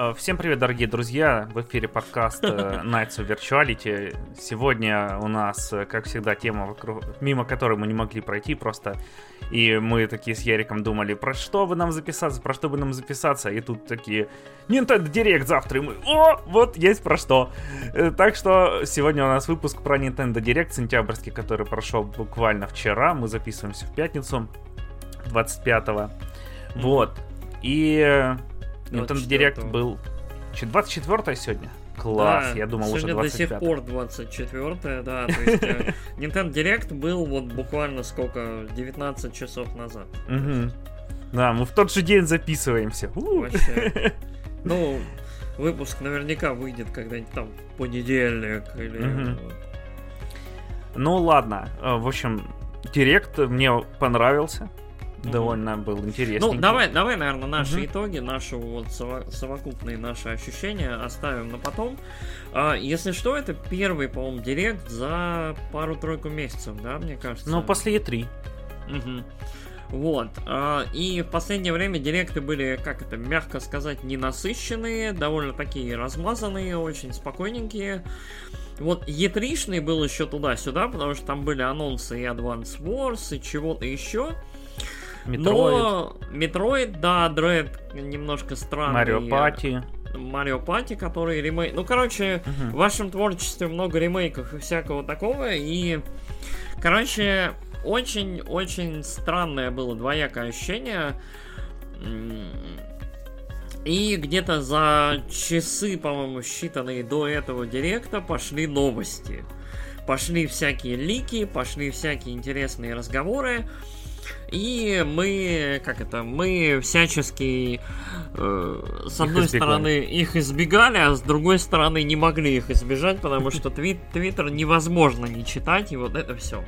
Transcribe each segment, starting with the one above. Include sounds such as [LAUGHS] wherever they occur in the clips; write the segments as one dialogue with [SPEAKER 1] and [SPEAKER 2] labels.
[SPEAKER 1] Э, всем привет, дорогие друзья! В эфире подкаст э, [LAUGHS] Nights of Virtuality. Сегодня у нас, э, как всегда, тема, вокруг, мимо которой мы не могли пройти просто. И мы такие с Яриком думали, про что бы нам записаться, про что бы нам записаться. И тут такие, Nintendo Direct завтра. И мы, о, вот есть про что. Так что сегодня у нас выпуск про Nintendo Direct сентябрьский, который прошел буквально вчера. Мы записываемся в пятницу 25-го. Вот. И Nintendo Direct был... 24 сегодня? Класс, да, я думал
[SPEAKER 2] уже
[SPEAKER 1] 25
[SPEAKER 2] до сих пор 24 да, то есть э, [LAUGHS] Nintendo Direct был вот буквально сколько, 19 часов назад.
[SPEAKER 1] Угу. Да, мы в тот же день записываемся. [LAUGHS]
[SPEAKER 2] Ну, выпуск наверняка выйдет когда-нибудь там в понедельник или... Угу.
[SPEAKER 1] Ну ладно, э, в общем, Директ мне понравился довольно был интересный.
[SPEAKER 2] Ну, давай, давай, наверное, наши угу. итоги, наши вот совокупные наши ощущения оставим на потом. А, если что, это первый, по-моему, директ за пару-тройку месяцев, да, мне кажется.
[SPEAKER 1] Ну, после E3.
[SPEAKER 2] Угу. Вот. А, и в последнее время директы были, как это, мягко сказать, ненасыщенные, довольно такие размазанные, очень спокойненькие. Вот E3-шный был еще туда-сюда, потому что там были анонсы и Advance Wars, и чего-то еще. Metroid. Но Metroid, да, Dread немножко странный.
[SPEAKER 1] Mario Party.
[SPEAKER 2] Mario Party, который ремейк. Ну, короче, угу. в вашем творчестве много ремейков и всякого такого. И, короче, очень-очень странное было двоякое ощущение. И где-то за часы, по-моему, считанные до этого директа пошли новости. Пошли всякие лики, пошли всякие интересные разговоры. И мы, как это, мы всячески, э, с одной их стороны, их избегали, а с другой стороны, не могли их избежать, потому что твит, Твиттер невозможно не читать, и вот это все.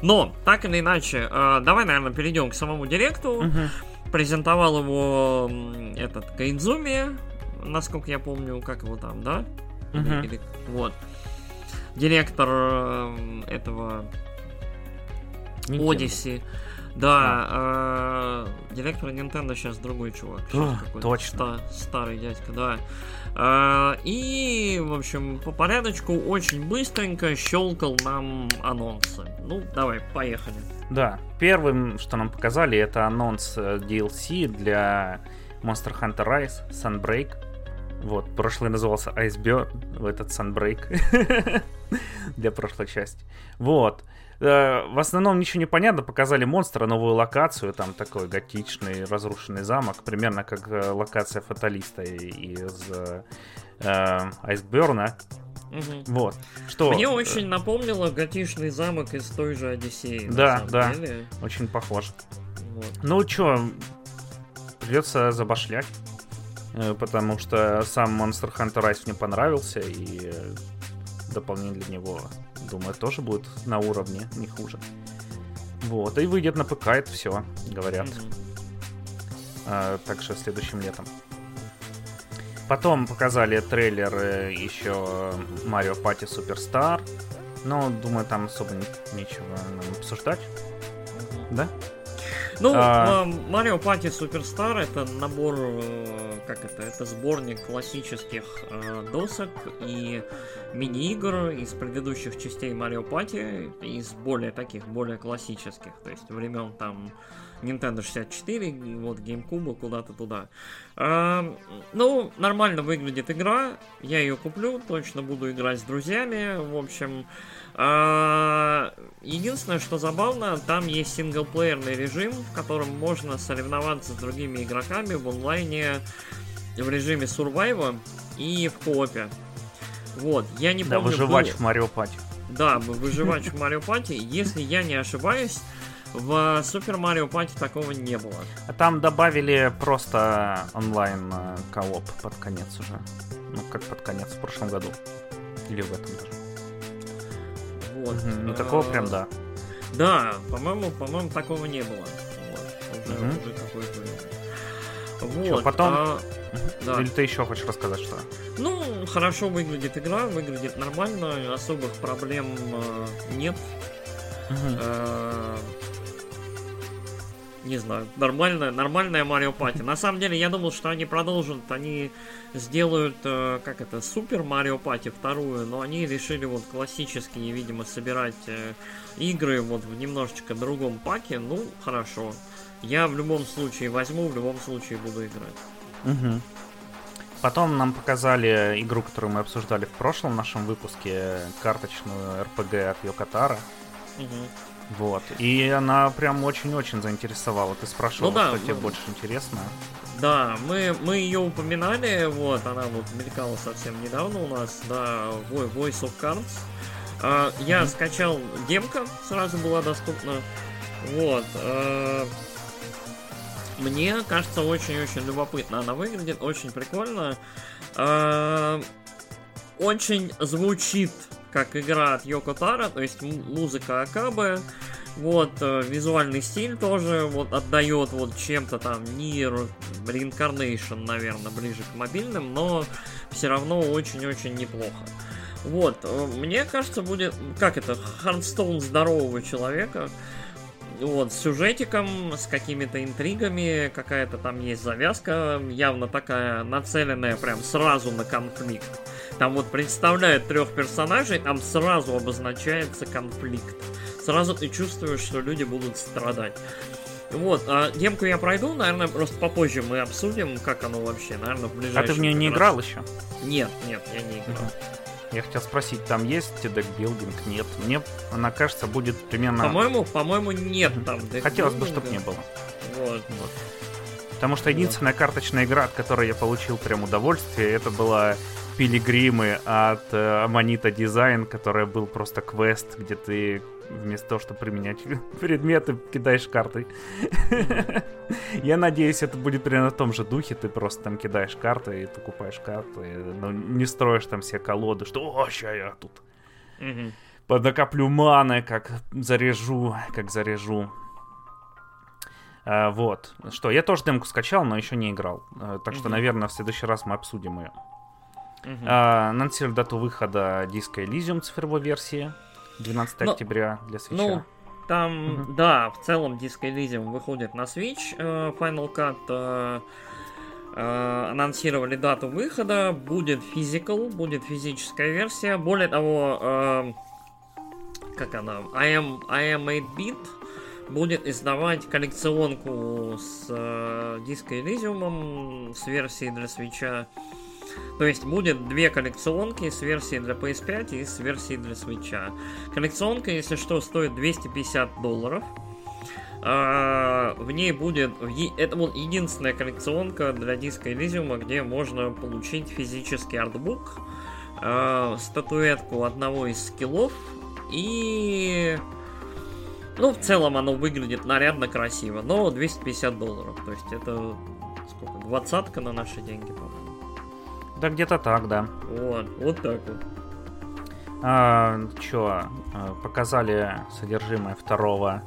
[SPEAKER 2] Но, так или иначе, э, давай, наверное, перейдем к самому директу. Презентовал его этот Кайнзуми, насколько я помню, как его там, да? Или, или, вот. Директор э, этого Odyssey. Да, а. э, директор Nintendo сейчас другой чувак. Сейчас
[SPEAKER 1] точно.
[SPEAKER 2] Ста- старый дядька, да. Э, и, в общем, по порядочку очень быстренько щелкал нам анонсы. Ну, давай, поехали.
[SPEAKER 1] Да, первым, что нам показали, это анонс э, DLC для Monster Hunter Rise Sunbreak. Вот, прошлый назывался Iceberg, в этот Sunbreak [LAUGHS] для прошлой части. Вот. Э, в основном ничего не понятно, показали монстра, новую локацию, там такой готичный разрушенный замок, примерно как э, локация фаталиста из э, Айсберна. Угу. Вот. Что?
[SPEAKER 2] Мне очень напомнило готичный замок из той же Одиссеи.
[SPEAKER 1] Да, да. Деле. Очень похож. Вот. Ну чё, придется забашлять. Потому что сам Monster Hunter Rise мне понравился, и дополнение для него Думаю, тоже будет на уровне, не хуже. Вот, и выйдет на ПК, это все, говорят. Mm-hmm. А, также следующим летом. Потом показали трейлер э, еще Марио Пати Суперстар. Но, думаю, там особо нечего нам обсуждать. Mm-hmm. Да?
[SPEAKER 2] Ну, а... Mario Party Superstar это набор, э, как это, это сборник классических э, досок и мини-игр из предыдущих частей Mario Party, из более таких, более классических, то есть времен там Nintendo 64, вот GameCube, куда-то туда. А, ну, нормально выглядит игра, я ее куплю, точно буду играть с друзьями, в общем... А, единственное, что забавно, там есть синглплеерный режим, в котором можно соревноваться с другими игроками в онлайне в режиме сурвайва и в коопе. Вот, я не
[SPEAKER 1] да,
[SPEAKER 2] помню...
[SPEAKER 1] выживач был... в Марио Пати.
[SPEAKER 2] Да, выживач в Марио Пати. Если я не ошибаюсь, в Супер Марио Пати такого не было.
[SPEAKER 1] А там добавили просто онлайн э, кооп под конец уже. Ну, как под конец в прошлом году. Или в этом даже. Вот. Ну, такого прям да.
[SPEAKER 2] Да, по-моему, по-моему, такого не было. Вот. Уже, угу. уже какой-то
[SPEAKER 1] вот. Что, потом... А, да. Или ты еще хочешь рассказать что?
[SPEAKER 2] Ну, хорошо выглядит игра, выглядит нормально, особых проблем э, нет. Угу. Э, не знаю, нормальная, нормальная Марио Пати. На самом деле, я думал, что они продолжат, они сделают, э, как это, Супер Марио Пати вторую, но они решили вот классические, видимо, собирать э, игры вот в немножечко другом паке. Ну, хорошо. Я в любом случае возьму, в любом случае буду играть.
[SPEAKER 1] Угу. Потом нам показали игру, которую мы обсуждали в прошлом нашем выпуске, карточную RPG от Йокатара. Угу. Вот. И она прям очень-очень заинтересовала. Ты спрашивал, ну, да, что мы... тебе больше интересно.
[SPEAKER 2] Да, мы, мы ее упоминали, вот, она вот мелькала совсем недавно у нас, да, Voice of Cards. А, я mm-hmm. скачал демка, сразу была доступна. Вот. А, мне кажется, очень-очень любопытно она выглядит, очень прикольно. А, очень звучит как игра от Йоко Таро, то есть музыка Окабе, вот, э, визуальный стиль тоже вот отдает вот чем-то там NieR, Reincarnation, наверное, ближе к мобильным, но все равно очень-очень неплохо. Вот, э, мне кажется, будет, как это, Hearthstone здорового человека, вот, с сюжетиком, с какими-то интригами, какая-то там есть завязка, явно такая нацеленная прям сразу на конфликт. Там вот представляют трех персонажей, там сразу обозначается конфликт. Сразу ты чувствуешь, что люди будут страдать. Вот, а демку я пройду, наверное, просто попозже мы обсудим, как оно вообще, наверное, в ближайшем...
[SPEAKER 1] А ты в нее не раз... играл еще?
[SPEAKER 2] Нет, нет, я не играл.
[SPEAKER 1] Я хотел спросить, там есть декбилдинг? Нет. Мне она кажется будет примерно.
[SPEAKER 2] По-моему, по-моему, нет там.
[SPEAKER 1] Хотелось бы, чтобы не было. Вот. вот. Потому что единственная карточная игра, от которой я получил прям удовольствие, это была Пилигримы от э, Аманита Дизайн, которая был просто квест, где ты вместо того, чтобы применять [LAUGHS] предметы, кидаешь карты. [LAUGHS] Я надеюсь, это будет примерно в том же духе. Ты просто там кидаешь карты и покупаешь карты. Но не строишь там все колоды, что «О, ща я тут подокоплю маны, как заряжу, как заряжу». А, вот. Что, я тоже демку скачал, но еще не играл. А, так что, наверное, в следующий раз мы обсудим ее. Uh-huh. А, анонсировали дату выхода диска Elysium цифровой версии. 12 Но, октября для Switch. Ну,
[SPEAKER 2] там, mm-hmm. да, в целом Disco Elysium выходит на Switch. Э, Final Cut э, э, анонсировали дату выхода. Будет физикал, будет физическая версия. Более того, как она, I am, I am 8-bit будет издавать коллекционку с э, Disco Elysium с версией для свеча. То есть будет две коллекционки с версией для PS5 и с версией для Switch. Коллекционка, если что, стоит 250 долларов. А, в ней будет... Это вот единственная коллекционка для диска Elysium, где можно получить физический артбук, а, статуэтку одного из скиллов и... Ну, в целом оно выглядит нарядно, красиво, но 250 долларов. То есть это сколько? Двадцатка на наши деньги, по-моему.
[SPEAKER 1] Да где-то так, да.
[SPEAKER 2] Вот, вот так вот.
[SPEAKER 1] А, чё, а, показали содержимое второго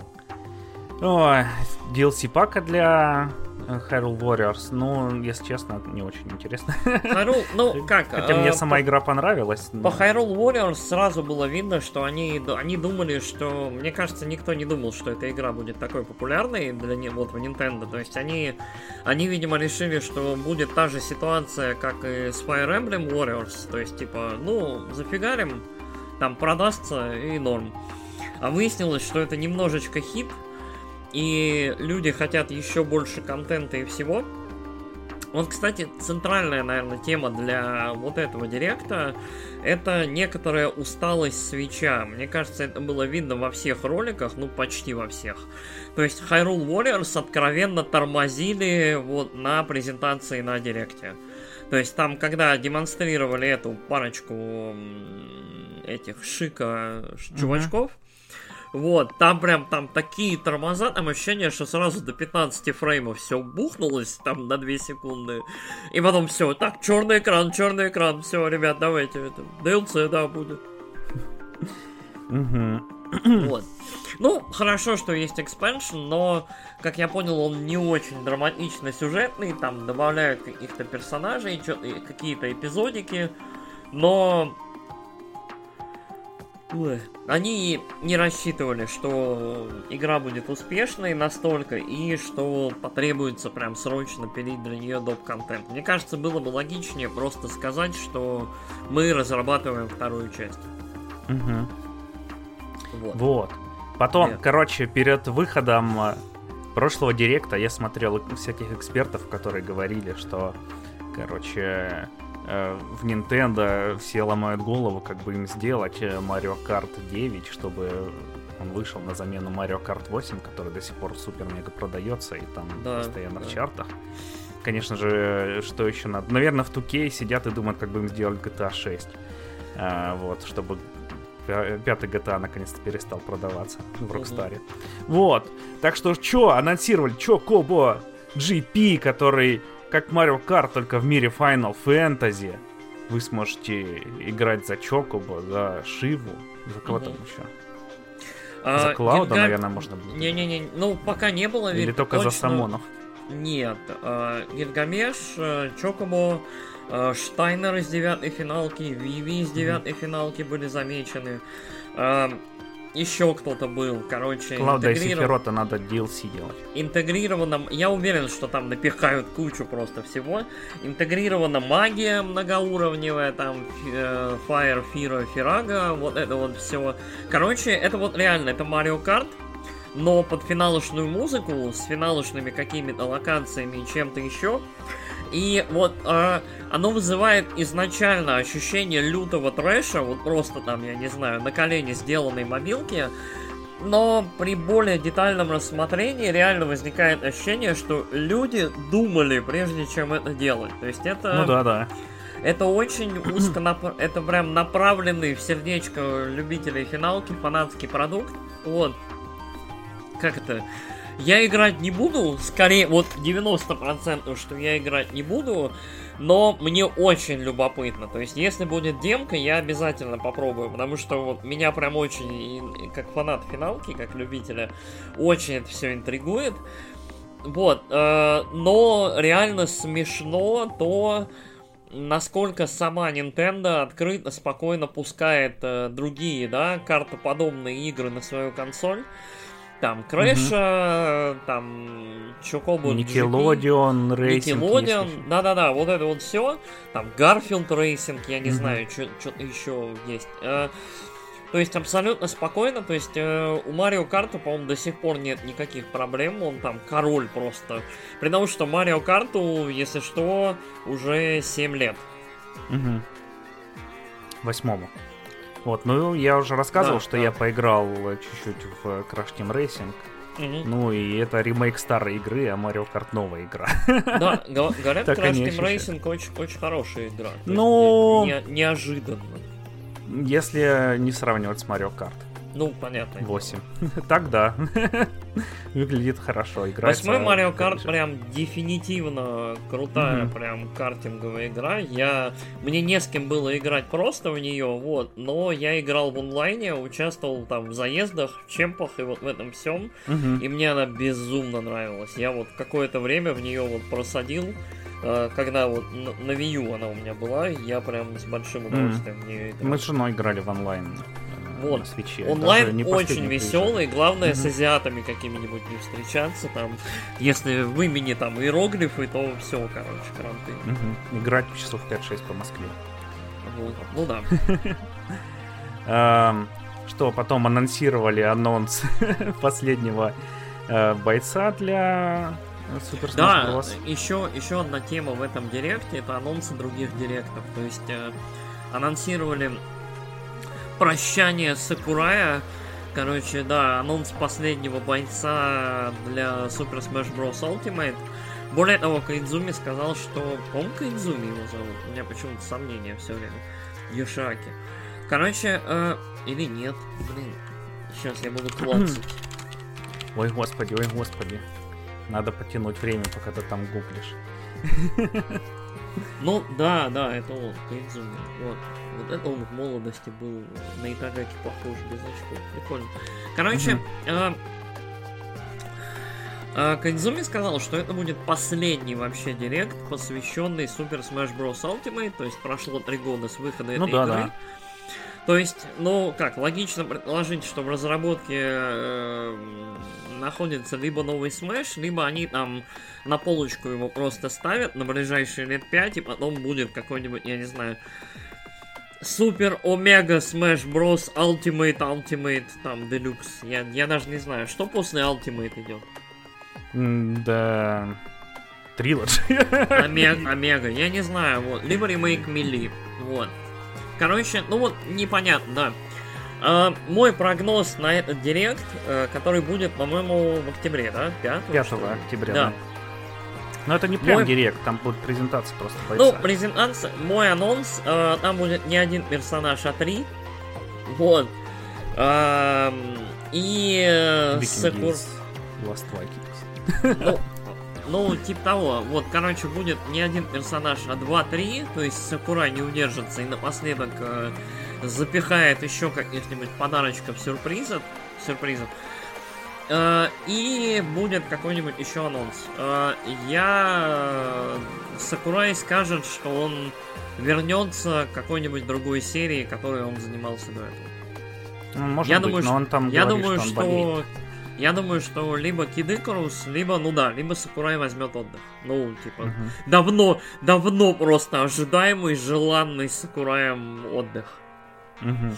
[SPEAKER 1] Ой, DLC пака для Hyrule Warriors, ну, если честно, не очень интересно.
[SPEAKER 2] Hyrule, ну, [LAUGHS] как?
[SPEAKER 1] Хотя мне э, сама игра понравилась.
[SPEAKER 2] По Hyrule Warriors сразу было видно, что они, они думали, что... Мне кажется, никто не думал, что эта игра будет такой популярной для вот в Nintendo. То есть они, они, видимо, решили, что будет та же ситуация, как и с Fire Emblem Warriors. То есть, типа, ну, зафигарим, там продастся и норм. А выяснилось, что это немножечко хит, и люди хотят еще больше контента и всего. Вот, кстати, центральная, наверное, тема для вот этого директа это некоторая усталость свеча. Мне кажется, это было видно во всех роликах, ну почти во всех. То есть Hyrule Warriors откровенно тормозили вот на презентации на директе. То есть там, когда демонстрировали эту парочку этих шика чувачков, вот, там прям там такие тормоза, там ощущение, что сразу до 15 фреймов все бухнулось там на 2 секунды. И потом все, так, черный экран, черный экран, все, ребят, давайте, это, DLC, да, будет. Вот. Ну, хорошо, что есть экспеншн, но, как я понял, он не очень драматично сюжетный, там добавляют каких-то персонажей, какие-то эпизодики, но Они не рассчитывали, что игра будет успешной настолько, и что потребуется прям срочно пилить для нее доп-контент. Мне кажется, было бы логичнее просто сказать, что мы разрабатываем вторую часть.
[SPEAKER 1] Угу. Вот. вот. Потом, Нет. короче, перед выходом э, прошлого директа я смотрел всяких экспертов, которые говорили, что, короче, в Nintendo все ломают голову, как бы им сделать э, Mario Kart 9, чтобы он вышел на замену Mario Kart 8, который до сих пор супер-мега продается и там да, постоянно да. в чартах. Конечно же, что еще надо? Наверное, в 2K сидят и думают, как бы им сделать GTA 6. А, вот, чтобы пятый GTA наконец-то перестал продаваться в. Угу. Вот. Так что, что, анонсировали, что, Кобо GP, который как Mario Kart, только в мире Final Fantasy. Вы сможете играть за Чокоба, за Шиву, за кого угу. там еще. А, за Клауда, Гильга... наверное, можно было.
[SPEAKER 2] Не-не-не, ну пока не было.
[SPEAKER 1] Или только точно... за Самонов.
[SPEAKER 2] Нет, э, Гильгамеш, э, Чокобо, э, Штайнер из девятой финалки, Виви из девятой mm финалки были замечены. Э, еще кто-то был, короче,
[SPEAKER 1] Клауда интегриров... и Сефирота надо DLC делать.
[SPEAKER 2] Интегрированном, я уверен, что там напихают кучу просто всего. Интегрирована магия многоуровневая, там э, Fire, Fira, Firaga, вот это вот все. Короче, это вот реально, это Mario Kart, но под финалочную музыку, с финалочными какими-то локациями и чем-то еще. И вот э, оно вызывает изначально ощущение лютого трэша, вот просто там, я не знаю, на колени сделанной мобилки, но при более детальном рассмотрении реально возникает ощущение, что люди думали, прежде чем это делать. То есть это...
[SPEAKER 1] Ну да, да.
[SPEAKER 2] Это очень [CLEARS THROAT] узко, нап... это прям направленный в сердечко любителей финалки фанатский продукт. Вот. Как это? Я играть не буду, скорее, вот 90% что я играть не буду, но мне очень любопытно. То есть, если будет демка, я обязательно попробую, потому что вот меня прям очень, как фанат финалки, как любителя, очень это все интригует. Вот, э, но реально смешно то, насколько сама Nintendo открыто, спокойно пускает э, другие, да, картоподобные игры на свою консоль. Там Крэша, угу. там Chocobo,
[SPEAKER 1] Nickelodeon
[SPEAKER 2] Racing. Nickelodeon, да-да-да, вот это вот все. Там Garfield Racing, я не угу. знаю, что-то еще есть. Э, то есть абсолютно спокойно, то есть э, у Mario Kart а, по-моему, до сих пор нет никаких проблем, он там король просто. При том, что Марио Карту, если что, уже 7 лет.
[SPEAKER 1] Угу. Восьмому. Вот, ну я уже рассказывал, да, что да. я поиграл чуть-чуть в Crash Team Racing. Угу. Ну и это ремейк старой игры, а Mario Kart новая игра.
[SPEAKER 2] Да, [LAUGHS] говорят, Crash Team Racing очень, очень хорошая игра.
[SPEAKER 1] Ну...
[SPEAKER 2] Не, неожиданно.
[SPEAKER 1] Если не сравнивать с Mario Kart.
[SPEAKER 2] Ну, понятно.
[SPEAKER 1] 8. [LAUGHS] так да. [LAUGHS] Выглядит хорошо, играется.
[SPEAKER 2] Восьмой Mario Kart прям дефинитивно крутая, mm-hmm. прям картинговая игра. Я... Мне не с кем было играть просто в нее, вот, но я играл в онлайне, участвовал там в заездах, в чемпах и вот в этом всем. Mm-hmm. И мне она безумно нравилась. Я вот какое-то время в нее вот просадил э, когда вот на Wii U она у меня была, я прям с большим удовольствием mm. в нее играл.
[SPEAKER 1] Мы с женой играли в онлайн
[SPEAKER 2] вот. на свече. Онлайн не очень веселый, главное mm-hmm. с азиатами какими-нибудь не встречаться. Там, если в имени там иероглифы, то все, короче, кранты.
[SPEAKER 1] Mm-hmm. Играть часов 5-6 по Москве.
[SPEAKER 2] Вот. Ну да. [LAUGHS]
[SPEAKER 1] Эм, что потом анонсировали анонс [LAUGHS] последнего э, бойца для Супер
[SPEAKER 2] Да, еще, еще одна тема в этом директе это анонсы других директов. То есть э, анонсировали прощание Сакурая. Короче, да, анонс последнего бойца для Super Smash Bros. Ultimate. Более того, Кайдзуми сказал, что... Он Кайдзуми его зовут. У меня почему-то сомнения все время. Йошаки. Короче, э, или нет. Блин, сейчас я буду клацать. [CLEARS THROAT]
[SPEAKER 1] Ой, господи, ой, господи. Надо потянуть время, пока ты там гуглишь. [LAUGHS]
[SPEAKER 2] Ну, да, да, это он, Кайдзуми. Вот. Вот это он в молодости был на Итагаки похож, без очков. Прикольно. Короче, э, э, Кайдзуми сказал, что это будет последний вообще директ, посвященный Super Smash Bros. Ultimate, то есть прошло три года с выхода ну, этой да, игры. Да. То есть, ну как, логично предположить, что в разработке э, находится либо новый Smash, либо они там на полочку его просто ставят на ближайшие лет 5, и потом будет какой-нибудь, я не знаю, Супер Омега Smash Bros. Ultimate Ultimate там Deluxe. Я, я даже не знаю, что после Ultimate идет.
[SPEAKER 1] Да. Трилоджи.
[SPEAKER 2] Омега, [LAUGHS] Омега, я не знаю, вот. Либо ремейк Мили. Вот. Короче, ну вот, непонятно, да. А, мой прогноз на этот директ, э, который будет, по-моему, в октябре, да? 5,
[SPEAKER 1] 5 октября, да. да. Но это не прям мой... директ, там будет презентация просто
[SPEAKER 2] бойца. Ну, презентация, мой анонс, э, там будет не один персонаж, а три. Вот. Э, и...
[SPEAKER 1] Сакур... Lost Vikings.
[SPEAKER 2] Ну, [LAUGHS] ну, типа того. Вот, короче, будет не один персонаж, а два-три. То есть Сакура не удержится и напоследок э, запихает еще каких-нибудь подарочков сюрпризов. Сюрпризов. Э, и будет какой-нибудь еще анонс. Э, я... Сакурай скажет, что он вернется к какой-нибудь другой серии, которой он занимался до этого.
[SPEAKER 1] Ну, может я быть, думаю, но он там
[SPEAKER 2] я
[SPEAKER 1] говорит,
[SPEAKER 2] думаю,
[SPEAKER 1] что,
[SPEAKER 2] что болеет. Я думаю, что либо Кид Икарус, либо, ну да, либо Сакурай возьмет отдых. Ну, типа, угу. давно, давно просто ожидаемый, желанный Сакураем отдых.
[SPEAKER 1] Угу.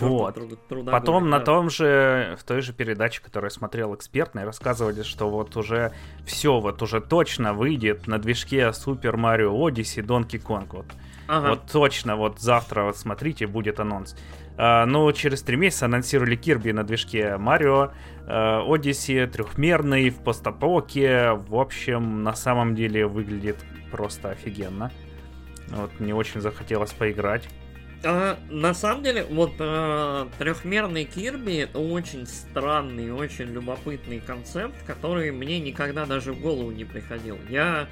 [SPEAKER 1] Вот. Труда Потом на том же, в той же передаче, которую я смотрел экспертной, рассказывали, что вот уже все, вот уже точно выйдет на движке Super Mario Odyssey Donkey Kong. Вот. Ага. вот точно, вот завтра, вот смотрите, будет анонс. А, ну, через три месяца анонсировали Кирби на движке Марио, а, Odyssey, трехмерный, в постапоке. В общем, на самом деле выглядит просто офигенно. Вот, мне очень захотелось поиграть.
[SPEAKER 2] А, на самом деле, вот а, трехмерный Кирби это очень странный, очень любопытный концепт, который мне никогда даже в голову не приходил. Я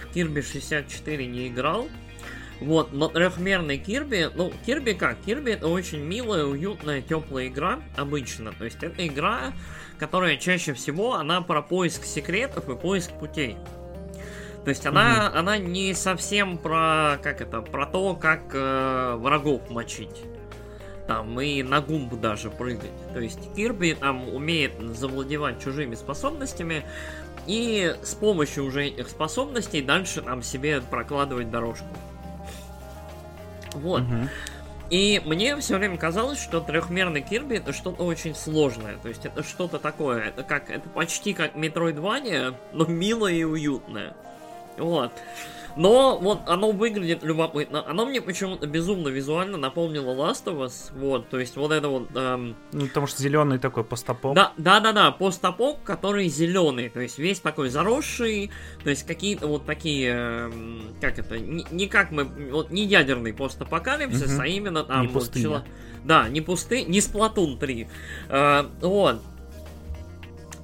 [SPEAKER 2] в Кирби 64 не играл, вот, но трехмерный Кирби, ну, Кирби как? Кирби это очень милая, уютная, теплая игра обычно. То есть это игра, которая чаще всего, она про поиск секретов и поиск путей. То есть она, угу. она не совсем про, как это, про то, как э, врагов мочить. Там и на гумбу даже прыгать. То есть Кирби там умеет завладевать чужими способностями и с помощью уже этих способностей дальше там себе прокладывать дорожку. Вот. Угу. И мне все время казалось, что трехмерный Кирби это что-то очень сложное. То есть это что-то такое. Это как это почти как Метроидвания, но милое и уютное. Вот. Но вот оно выглядит любопытно. Оно мне почему-то безумно визуально напомнило Last of Us. Вот, то есть вот это вот... Эм...
[SPEAKER 1] Ну, потому что зеленый такой постапок.
[SPEAKER 2] Да, да, да, да, постапок, который зеленый. То есть весь такой заросший. То есть какие-то вот такие... Эм, как это? Не, не как мы... Вот не ядерный постапокалипсис, угу. а именно там...
[SPEAKER 1] Не пустыня. Вот,
[SPEAKER 2] да, не пусты, не Сплатун 3. Э, вот.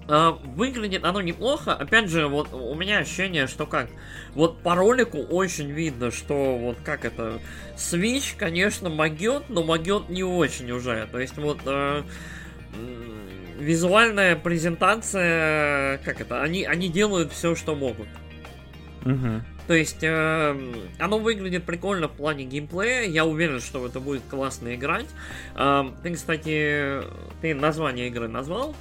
[SPEAKER 2] Uh, выглядит оно неплохо. Опять же, вот у меня ощущение, что как. Вот по ролику очень видно, что вот как это. Switch, конечно, могет, но могет не очень уже. То есть вот. Uh, визуальная презентация, как это, они, они делают все, что могут.
[SPEAKER 1] Угу.
[SPEAKER 2] То есть, э, оно выглядит прикольно в плане геймплея. Я уверен, что это будет классно играть. Э, ты, кстати, ты название игры назвал?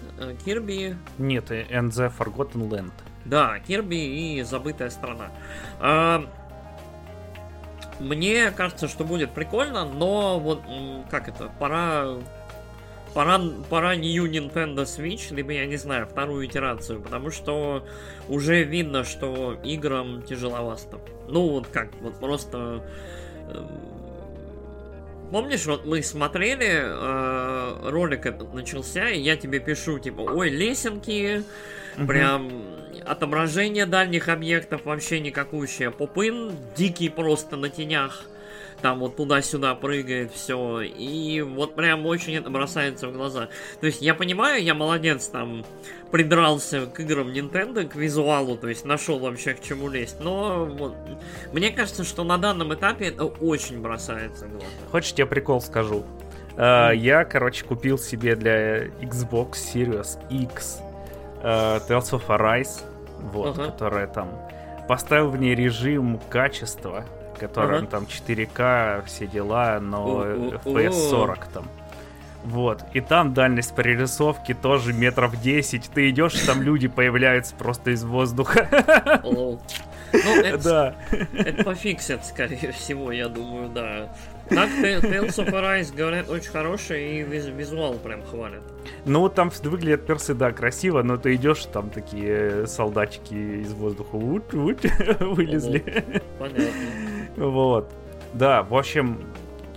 [SPEAKER 2] Кирби?
[SPEAKER 1] Нет, And the Forgotten Land.
[SPEAKER 2] Да, Кирби и Забытая страна. Э, мне кажется, что будет прикольно, но вот как это, пора пора, пора New Nintendo Switch, либо, я не знаю, вторую итерацию, потому что уже видно, что играм тяжеловато. Ну, вот как, вот просто... Э, помнишь, вот мы смотрели, э, ролик этот начался, и я тебе пишу, типа, ой, лесенки, угу. прям отображение дальних объектов вообще никакущее, попын дикий просто на тенях там вот туда-сюда прыгает все, и вот прям очень это бросается в глаза. То есть я понимаю, я молодец, там, придрался к играм Nintendo, к визуалу, то есть нашел вообще к чему лезть, но вот, мне кажется, что на данном этапе это очень бросается в глаза.
[SPEAKER 1] Хочешь, я прикол скажу? Uh, я, короче, купил себе для Xbox Series X uh, Tales of Arise, вот, uh-huh. которая там поставил в ней режим качества котором там 4К, все дела, но FPS 40 там. Вот. И там дальность прорисовки тоже метров 10. Ты идешь, там люди появляются просто из воздуха.
[SPEAKER 2] Ну, это, да. это пофиксят, скорее всего, я думаю, да. Так, Tales of Arise, говорят, очень хороший и визуал прям хвалят.
[SPEAKER 1] Ну, там выглядят персы, да, красиво, но ты идешь, там такие солдатики из воздуха [LAUGHS] вылезли. Понятно. Вот. Да, в общем,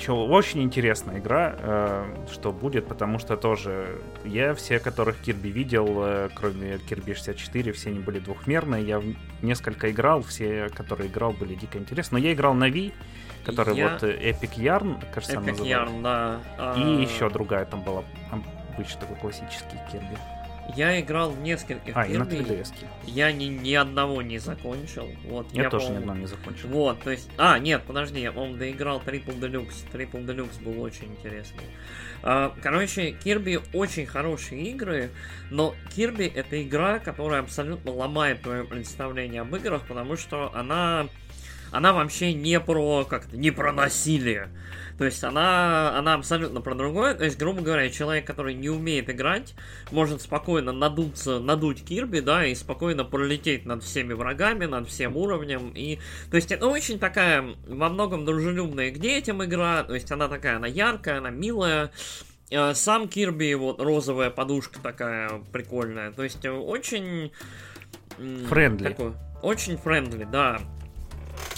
[SPEAKER 1] очень интересная игра, э, что будет, потому что тоже я все, которых Кирби видел, э, кроме Кирби 64, все они были двухмерные. Я несколько играл, все, которые играл, были дико интересны. Но я играл на Wii, который я... вот э, Epic Yarn, кажется,
[SPEAKER 2] Epic Yarn, да.
[SPEAKER 1] И а... еще другая там была обычный такой классический Кирби.
[SPEAKER 2] Я играл в нескольких
[SPEAKER 1] а, и на 3DS.
[SPEAKER 2] Я ни, ни одного не закончил. Вот,
[SPEAKER 1] я, я тоже ни одного не закончил.
[SPEAKER 2] Вот, то есть... А, нет, подожди, я, по-моему, доиграл Triple Deluxe. Triple Deluxe был очень интересный. А, короче, Кирби очень хорошие игры, но Кирби это игра, которая абсолютно ломает твое представление об играх, потому что она... Она вообще не про, как не про насилие. То есть она, она абсолютно про другое. То есть, грубо говоря, человек, который не умеет играть, может спокойно надуться, надуть Кирби, да, и спокойно пролететь над всеми врагами, над всем уровнем. И, то есть, это очень такая, во многом дружелюбная к детям игра. То есть, она такая, она яркая, она милая. Э, сам Кирби, вот, розовая подушка такая прикольная. То есть, очень...
[SPEAKER 1] Friendly.
[SPEAKER 2] очень friendly, да.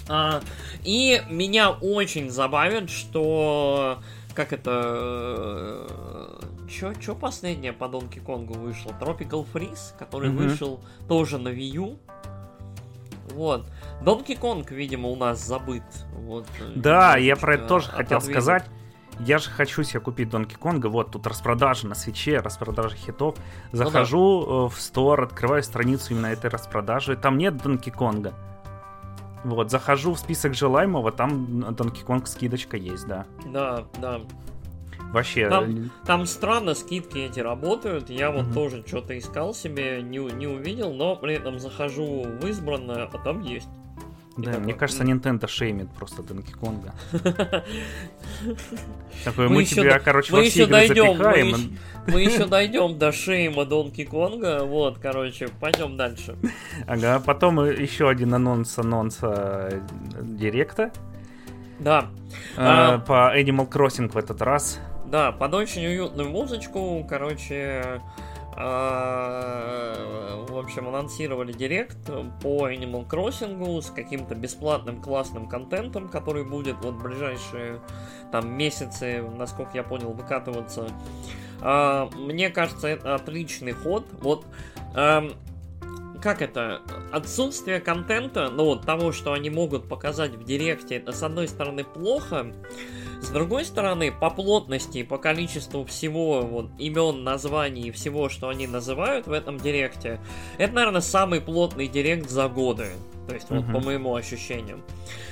[SPEAKER 2] А, и меня очень забавит, что как это... Э, чё, чё последнее по Донки Конгу вышло? Tropical Freeze, который mm-hmm. вышел тоже на Wii U. Вот. Донки Конг, видимо, у нас забыт. Вот,
[SPEAKER 1] э, да, я про это тоже хотел сказать. Я же хочу себе купить Донки Конга. Вот тут распродажа на свече, распродажа хитов. Захожу ну, да. в стор, открываю страницу именно этой распродажи. Там нет Донки Конга. Вот, захожу в список желаемого, там Donkey Kong скидочка есть, да.
[SPEAKER 2] Да, да.
[SPEAKER 1] Вообще.
[SPEAKER 2] Там, там странно скидки эти работают. Я вот угу. тоже что-то искал себе, не, не увидел, но при этом захожу в избранное, а там есть.
[SPEAKER 1] Да, мне кажется, Nintendo шеймит просто Донки Конга. [LAUGHS] Такой, мы тебя, короче, во все игры запихаем. [LAUGHS]
[SPEAKER 2] Мы еще дойдем до шейма Донки Конга. Вот, короче, пойдем дальше. [LAUGHS]
[SPEAKER 1] Ага, потом еще один анонс анонса директа.
[SPEAKER 2] Да.
[SPEAKER 1] А, по Animal Crossing в этот раз.
[SPEAKER 2] Да, под очень уютную музычку, короче, а, в общем, анонсировали директ по Animal Crossing с каким-то бесплатным классным контентом, который будет вот в ближайшие там месяцы, насколько я понял, выкатываться. А, мне кажется, это отличный ход. Вот как это, отсутствие контента, ну вот того, что они могут показать в директе, это с одной стороны плохо, с другой стороны, по плотности и по количеству всего, вот, имен, названий и всего, что они называют в этом директе, это, наверное, самый плотный директ за годы. То есть, вот, uh-huh. по моему ощущениям.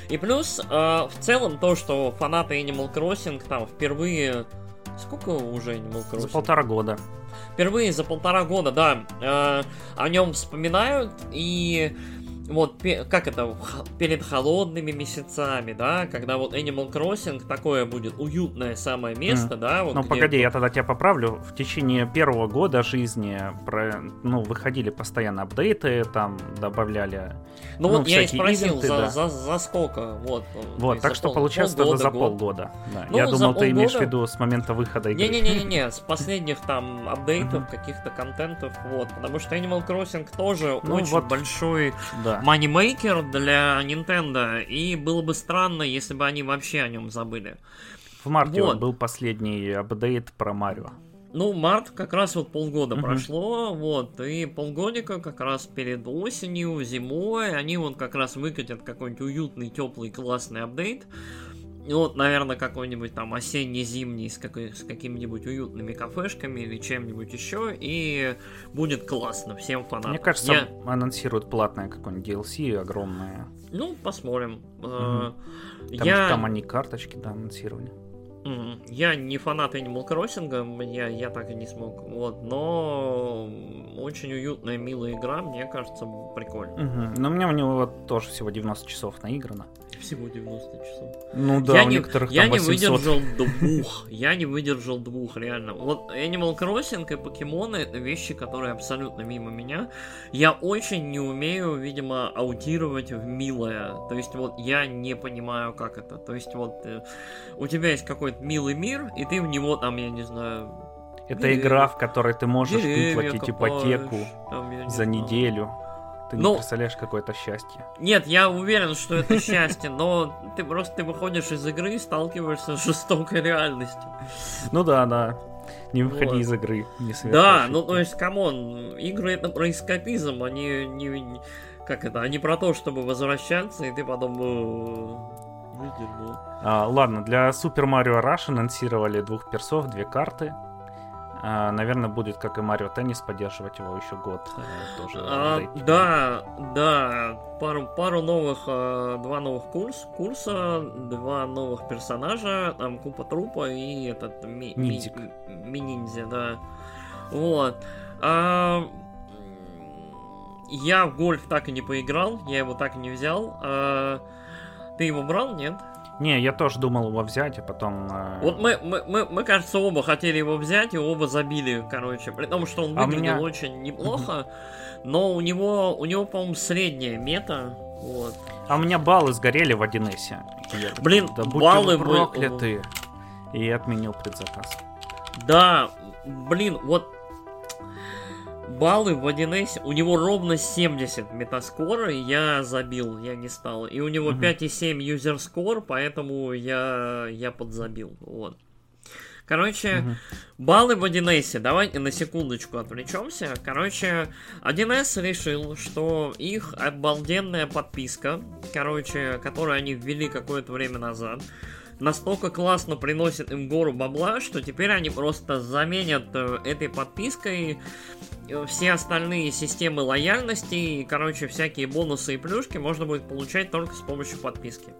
[SPEAKER 2] И плюс, э, в целом, то, что фанаты Animal Crossing там впервые... Сколько уже Animal Crossing?
[SPEAKER 1] За полтора года.
[SPEAKER 2] Впервые за полтора года, да, э, о нем вспоминают, и вот, как это, перед холодными месяцами, да, когда вот Animal Crossing такое будет уютное самое место, mm. да. Вот
[SPEAKER 1] ну, где... погоди, я тогда тебя поправлю. В течение первого года жизни, про, ну, выходили постоянно апдейты, там добавляли
[SPEAKER 2] ну, ну вот я и спросил, ивенты, за, да. за, за сколько, вот.
[SPEAKER 1] Вот, так что пол, получается полгода, за год. полгода. Да. Ну, я думал, ты полгода... имеешь в виду с момента выхода игры.
[SPEAKER 2] Не-не-не, [LAUGHS] с последних там апдейтов, каких-то контентов, вот, потому что Animal Crossing тоже ну, очень вот, большой да. Манимейкер для Nintendo, и было бы странно, если бы они вообще о нем забыли.
[SPEAKER 1] В марте вот. был последний апдейт про Марио.
[SPEAKER 2] Ну, март как раз вот полгода uh-huh. прошло, вот, и полгодика как раз перед осенью, зимой, они вот как раз выкатят какой-нибудь уютный, теплый, классный апдейт. И вот, наверное, какой-нибудь там осенне-зимний с, какой- с какими-нибудь уютными кафешками или чем-нибудь еще, и будет классно всем фанатам.
[SPEAKER 1] Мне кажется, Я... анонсируют платное какое-нибудь DLC огромное.
[SPEAKER 2] Ну, посмотрим. Угу.
[SPEAKER 1] Там, Я... там они карточки, да, анонсировали.
[SPEAKER 2] Я не фанат Animal Crossing, я, я так и не смог. Вот, но очень уютная, милая игра, мне кажется, прикольно.
[SPEAKER 1] Угу. Но у меня у него вот тоже всего 90 часов наиграно.
[SPEAKER 2] всего 90 часов.
[SPEAKER 1] Ну да,
[SPEAKER 2] я
[SPEAKER 1] у
[SPEAKER 2] не,
[SPEAKER 1] некоторых
[SPEAKER 2] Я
[SPEAKER 1] там
[SPEAKER 2] не
[SPEAKER 1] 800.
[SPEAKER 2] выдержал двух. [LAUGHS] Я не выдержал двух, реально. Вот Animal Crossing и покемоны это вещи, которые абсолютно мимо меня. Я очень не умею, видимо, аутировать в милое. То есть вот я не понимаю, как это. То есть вот э, у тебя есть какой-то милый мир, и ты в него там, я не знаю,
[SPEAKER 1] Это
[SPEAKER 2] деревья-
[SPEAKER 1] игра, в которой ты можешь выплатить
[SPEAKER 2] копаешь,
[SPEAKER 1] ипотеку
[SPEAKER 2] там, не
[SPEAKER 1] за
[SPEAKER 2] знаю.
[SPEAKER 1] неделю. Ты не
[SPEAKER 2] Ну-
[SPEAKER 1] представляешь, какое это счастье.
[SPEAKER 2] Нет, я уверен, что это счастье, но ты просто ты выходишь из игры и сталкиваешься с жестокой реальностью.
[SPEAKER 1] Ну да, да. Не выходи
[SPEAKER 2] Вот.
[SPEAKER 1] из игры, не
[SPEAKER 2] Да, ну то есть, come on, игры это про эскапизм, они не, не- как это, они про то, чтобы возвращаться, и ты потом э, выдернул.
[SPEAKER 1] А, ладно, для Super Mario Rush анонсировали двух персов, две карты. А, наверное, будет, как и Mario Tennis, поддерживать его еще год. э, тоже
[SPEAKER 2] А, да, да, пару, пару новых, э, два новых курс, курса, два новых персонажа, там Koopa Troopa и этот ми, ми,
[SPEAKER 1] Ниндзик.
[SPEAKER 2] ми ниндзя, да. Вот. А, я в гольф так и не поиграл, я его так и не взял. А, ты его брал, нет?
[SPEAKER 1] Не, я тоже думал его взять, а потом... э,
[SPEAKER 2] Вот мы, мы, мы, мы, кажется, оба хотели его взять, и оба забили, короче. При том, что он
[SPEAKER 1] А
[SPEAKER 2] выглядел
[SPEAKER 1] меня-
[SPEAKER 2] очень неплохо, но у него, у него, по-моему, средняя мета. Вот.
[SPEAKER 1] А у меня баллы сгорели в 1С. Я такой,
[SPEAKER 2] Блин,
[SPEAKER 1] да
[SPEAKER 2] баллы
[SPEAKER 1] вы
[SPEAKER 2] вы-
[SPEAKER 1] прокляты. И отменил предзаказ.
[SPEAKER 2] Да, блин, вот баллы в 1С, у него ровно 70 метаскора, я забил, я не стал. И у него
[SPEAKER 1] Мгм.
[SPEAKER 2] 5,7 юзер скор, поэтому я, я подзабил. Вот. Короче,
[SPEAKER 1] Мгм.
[SPEAKER 2] Баллы в 1С, давайте на секундочку отвлечемся. Короче, 1С решил, что их обалденная подписка, короче, которую они ввели какое-то время назад, настолько классно приносит им гору бабла, что теперь они просто заменят э, этой подпиской э, все остальные системы лояльности и, короче, всякие бонусы и плюшки можно будет получать только с помощью подписки.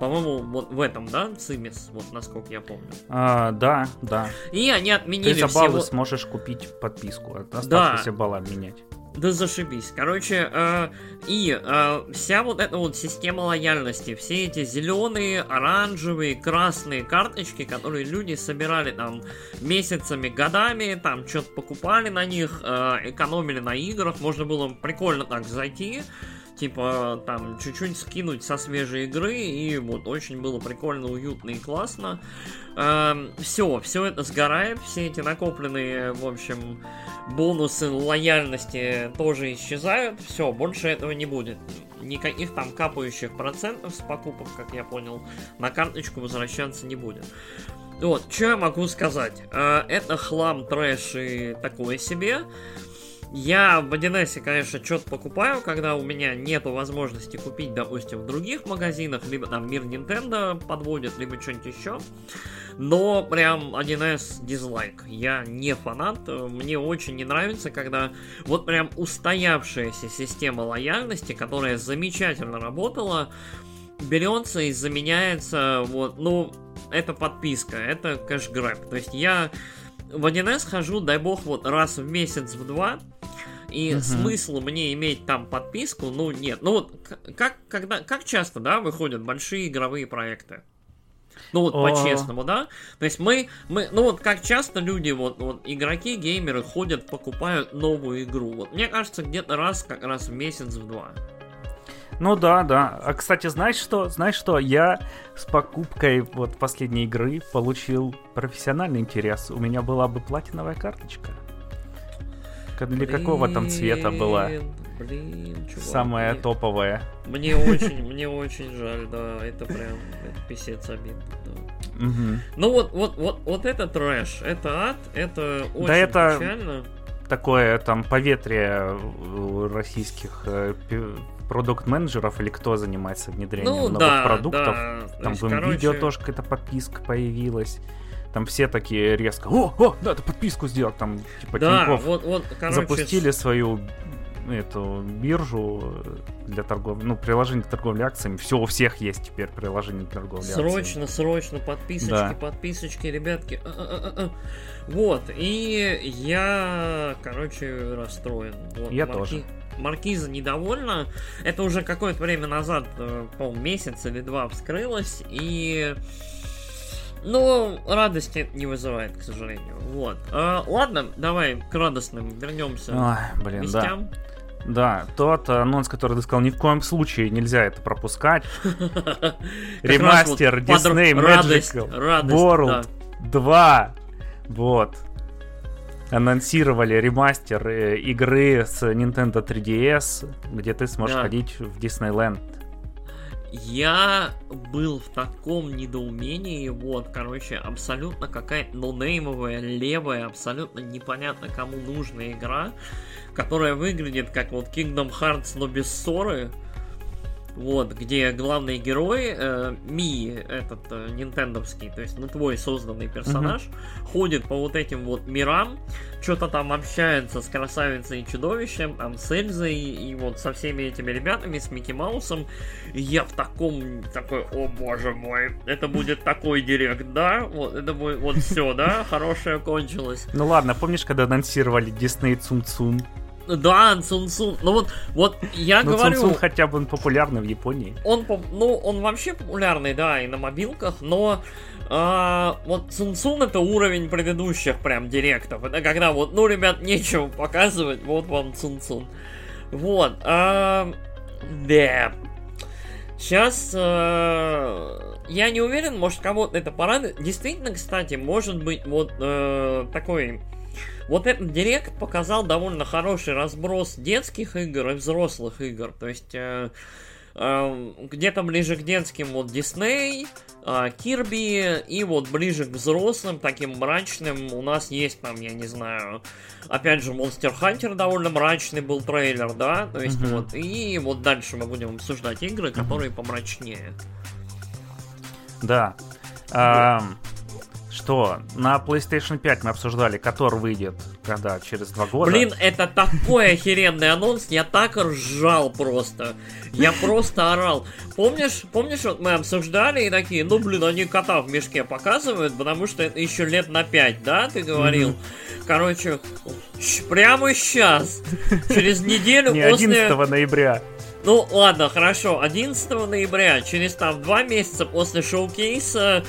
[SPEAKER 2] По-моему, вот в этом, да, Цимис, вот насколько я помню.
[SPEAKER 1] А, да, да.
[SPEAKER 2] И они
[SPEAKER 1] Ты
[SPEAKER 2] отменили
[SPEAKER 1] за
[SPEAKER 2] все
[SPEAKER 1] баллы
[SPEAKER 2] вот-
[SPEAKER 1] сможешь купить подписку. Оставшиеся баллы обменять.
[SPEAKER 2] Да зашибись. Короче, э, и э, вся вот эта вот система лояльности, все эти зеленые, оранжевые, красные карточки, которые люди собирали там месяцами, годами, там что-то покупали на них, э, экономили на играх, можно было прикольно так зайти, типа там чуть-чуть скинуть со свежей игры, и вот очень было прикольно, уютно и классно. все, все это сгорает, все эти накопленные, в общем, бонусы лояльности тоже исчезают. Все, больше этого не будет. Никаких там капающих процентов с покупок, как я понял, на карточку возвращаться не будет. Вот, что я могу сказать? Э, Это хлам, трэш и такое себе. Я в 1С, конечно, что-то покупаю, когда у меня нету возможности купить, допустим, в других магазинах, либо там мир Nintendo подводит, либо что-нибудь еще. Но прям 1С дизлайк. Я не фанат. Мне очень не нравится, когда вот прям устоявшаяся система лояльности, которая замечательно работала, берется и заменяется вот, ну, это подписка, это кэшгрэб. То есть я в 1С хожу, дай бог, вот раз в месяц, в два, и
[SPEAKER 1] Мгм.
[SPEAKER 2] смысла мне иметь там подписку, ну, нет. Ну, вот, как, когда, как часто, да, выходят большие игровые проекты? Ну вот
[SPEAKER 1] О.
[SPEAKER 2] по-честному, да? То есть мы, мы, ну вот как часто люди, вот, вот игроки, геймеры ходят, покупают новую игру. Вот мне кажется, где-то раз, как раз в месяц, в два.
[SPEAKER 1] Ну да, да. А кстати, знаешь что? Знаешь что? Я с покупкой вот последней игры получил профессиональный интерес. У меня была бы платиновая карточка. Для какого там цвета была?
[SPEAKER 2] Блин, Блин, чувак.
[SPEAKER 1] Самая
[SPEAKER 2] мне-
[SPEAKER 1] топовая.
[SPEAKER 2] Мне очень, мне очень жаль, да, это прям это писец обидно, да. Ну вот, вот, вот, вот это трэш, это ад, это очень
[SPEAKER 1] это-
[SPEAKER 2] печально.
[SPEAKER 1] Такое там поветрие российских э, продукт-менеджеров или кто занимается внедрением
[SPEAKER 2] Ну
[SPEAKER 1] новых
[SPEAKER 2] да,
[SPEAKER 1] продуктов.
[SPEAKER 2] да.
[SPEAKER 1] Там
[SPEAKER 2] есть,
[SPEAKER 1] в видео
[SPEAKER 2] короче,
[SPEAKER 1] тоже какая-то подписка появилась. Там все такие резко, о, о, надо подписку сделать. Там типа
[SPEAKER 2] Да,
[SPEAKER 1] Тинькофф
[SPEAKER 2] вот, вот, короче,
[SPEAKER 1] запустили свою эту биржу для торговли, ну, приложение к торговле акциями. Все, у всех есть теперь приложение к торговле акциями.
[SPEAKER 2] Срочно, срочно, подписочки,
[SPEAKER 1] Да.
[SPEAKER 2] подписочки, ребятки. А, а, а, а. Вот, и я, короче, расстроен. Вот,
[SPEAKER 1] Я
[SPEAKER 2] марки-
[SPEAKER 1] тоже.
[SPEAKER 2] Маркиза недовольна. Это уже какое-то время назад, э, по месяц или два вскрылось, и... Ну, радости не вызывает, к сожалению. Вот. А, ладно, давай к радостным вернемся.
[SPEAKER 1] Ой, блин, вестям. да. Да, тот анонс, который ты сказал, ни в коем случае нельзя это пропускать. [LAUGHS] Ремастер Disney Magical World 2. Вот. Анонсировали ремастер э, игры с Nintendo 3DS, где ты сможешь ходить в Диснейленд.
[SPEAKER 2] Я был в таком недоумении, вот, короче, абсолютно какая-то нонеймовая, левая, абсолютно непонятно кому нужная игра, которая выглядит как вот Kingdom Hearts, но без ссоры. Вот, где главный герой, э, Ми, этот э, нинтендовский, то есть, ну, твой созданный персонаж, mm-hmm. ходит по вот этим вот мирам, что-то там общается с красавицей и чудовищем, там, с Эльзой и вот со всеми этими ребятами, с Микки Маусом. И я в таком, такой, о боже мой, это будет такой директ, да? Вот, это будет, вот все, да? Хорошее кончилось.
[SPEAKER 1] Ну ладно, помнишь, когда анонсировали Disney Цум Цум?
[SPEAKER 2] Да, Цун Цун. Ну вот, вот я Но говорю... Цун
[SPEAKER 1] хотя бы он популярный в Японии.
[SPEAKER 2] Он, ну, он вообще популярный, да, и на мобилках, но а, вот Цун Цун это уровень предыдущих прям директов. Это когда вот, ну, ребят, нечего показывать, вот вам Цун Цун. Вот, а, да. Сейчас а, я не уверен, может кого-то это порадует. Действительно, кстати, может быть вот а, такой вот этот директ показал довольно хороший разброс детских игр и взрослых игр. То есть э, э, где-то ближе к детским вот Дисней, э, Кирби, и вот ближе к взрослым, таким мрачным, у нас есть там, я не знаю, опять же, Monster Hunter довольно мрачный был трейлер, да, то есть mm-hmm. вот, и вот дальше мы будем обсуждать игры, которые mm-hmm. помрачнее.
[SPEAKER 1] Да. Um, что на PlayStation 5 мы обсуждали, который выйдет когда через два года.
[SPEAKER 2] Блин, это такой охеренный анонс, я так ржал просто. Я просто орал. Помнишь, помнишь, вот мы обсуждали и такие, ну блин, они кота в мешке показывают, потому что это еще лет на 5, да, ты говорил? Mm-hmm. Короче, прямо сейчас, через неделю
[SPEAKER 1] Не, после... 11 ноября.
[SPEAKER 2] Ну ладно, хорошо, 11 ноября, через там два месяца после шоу-кейса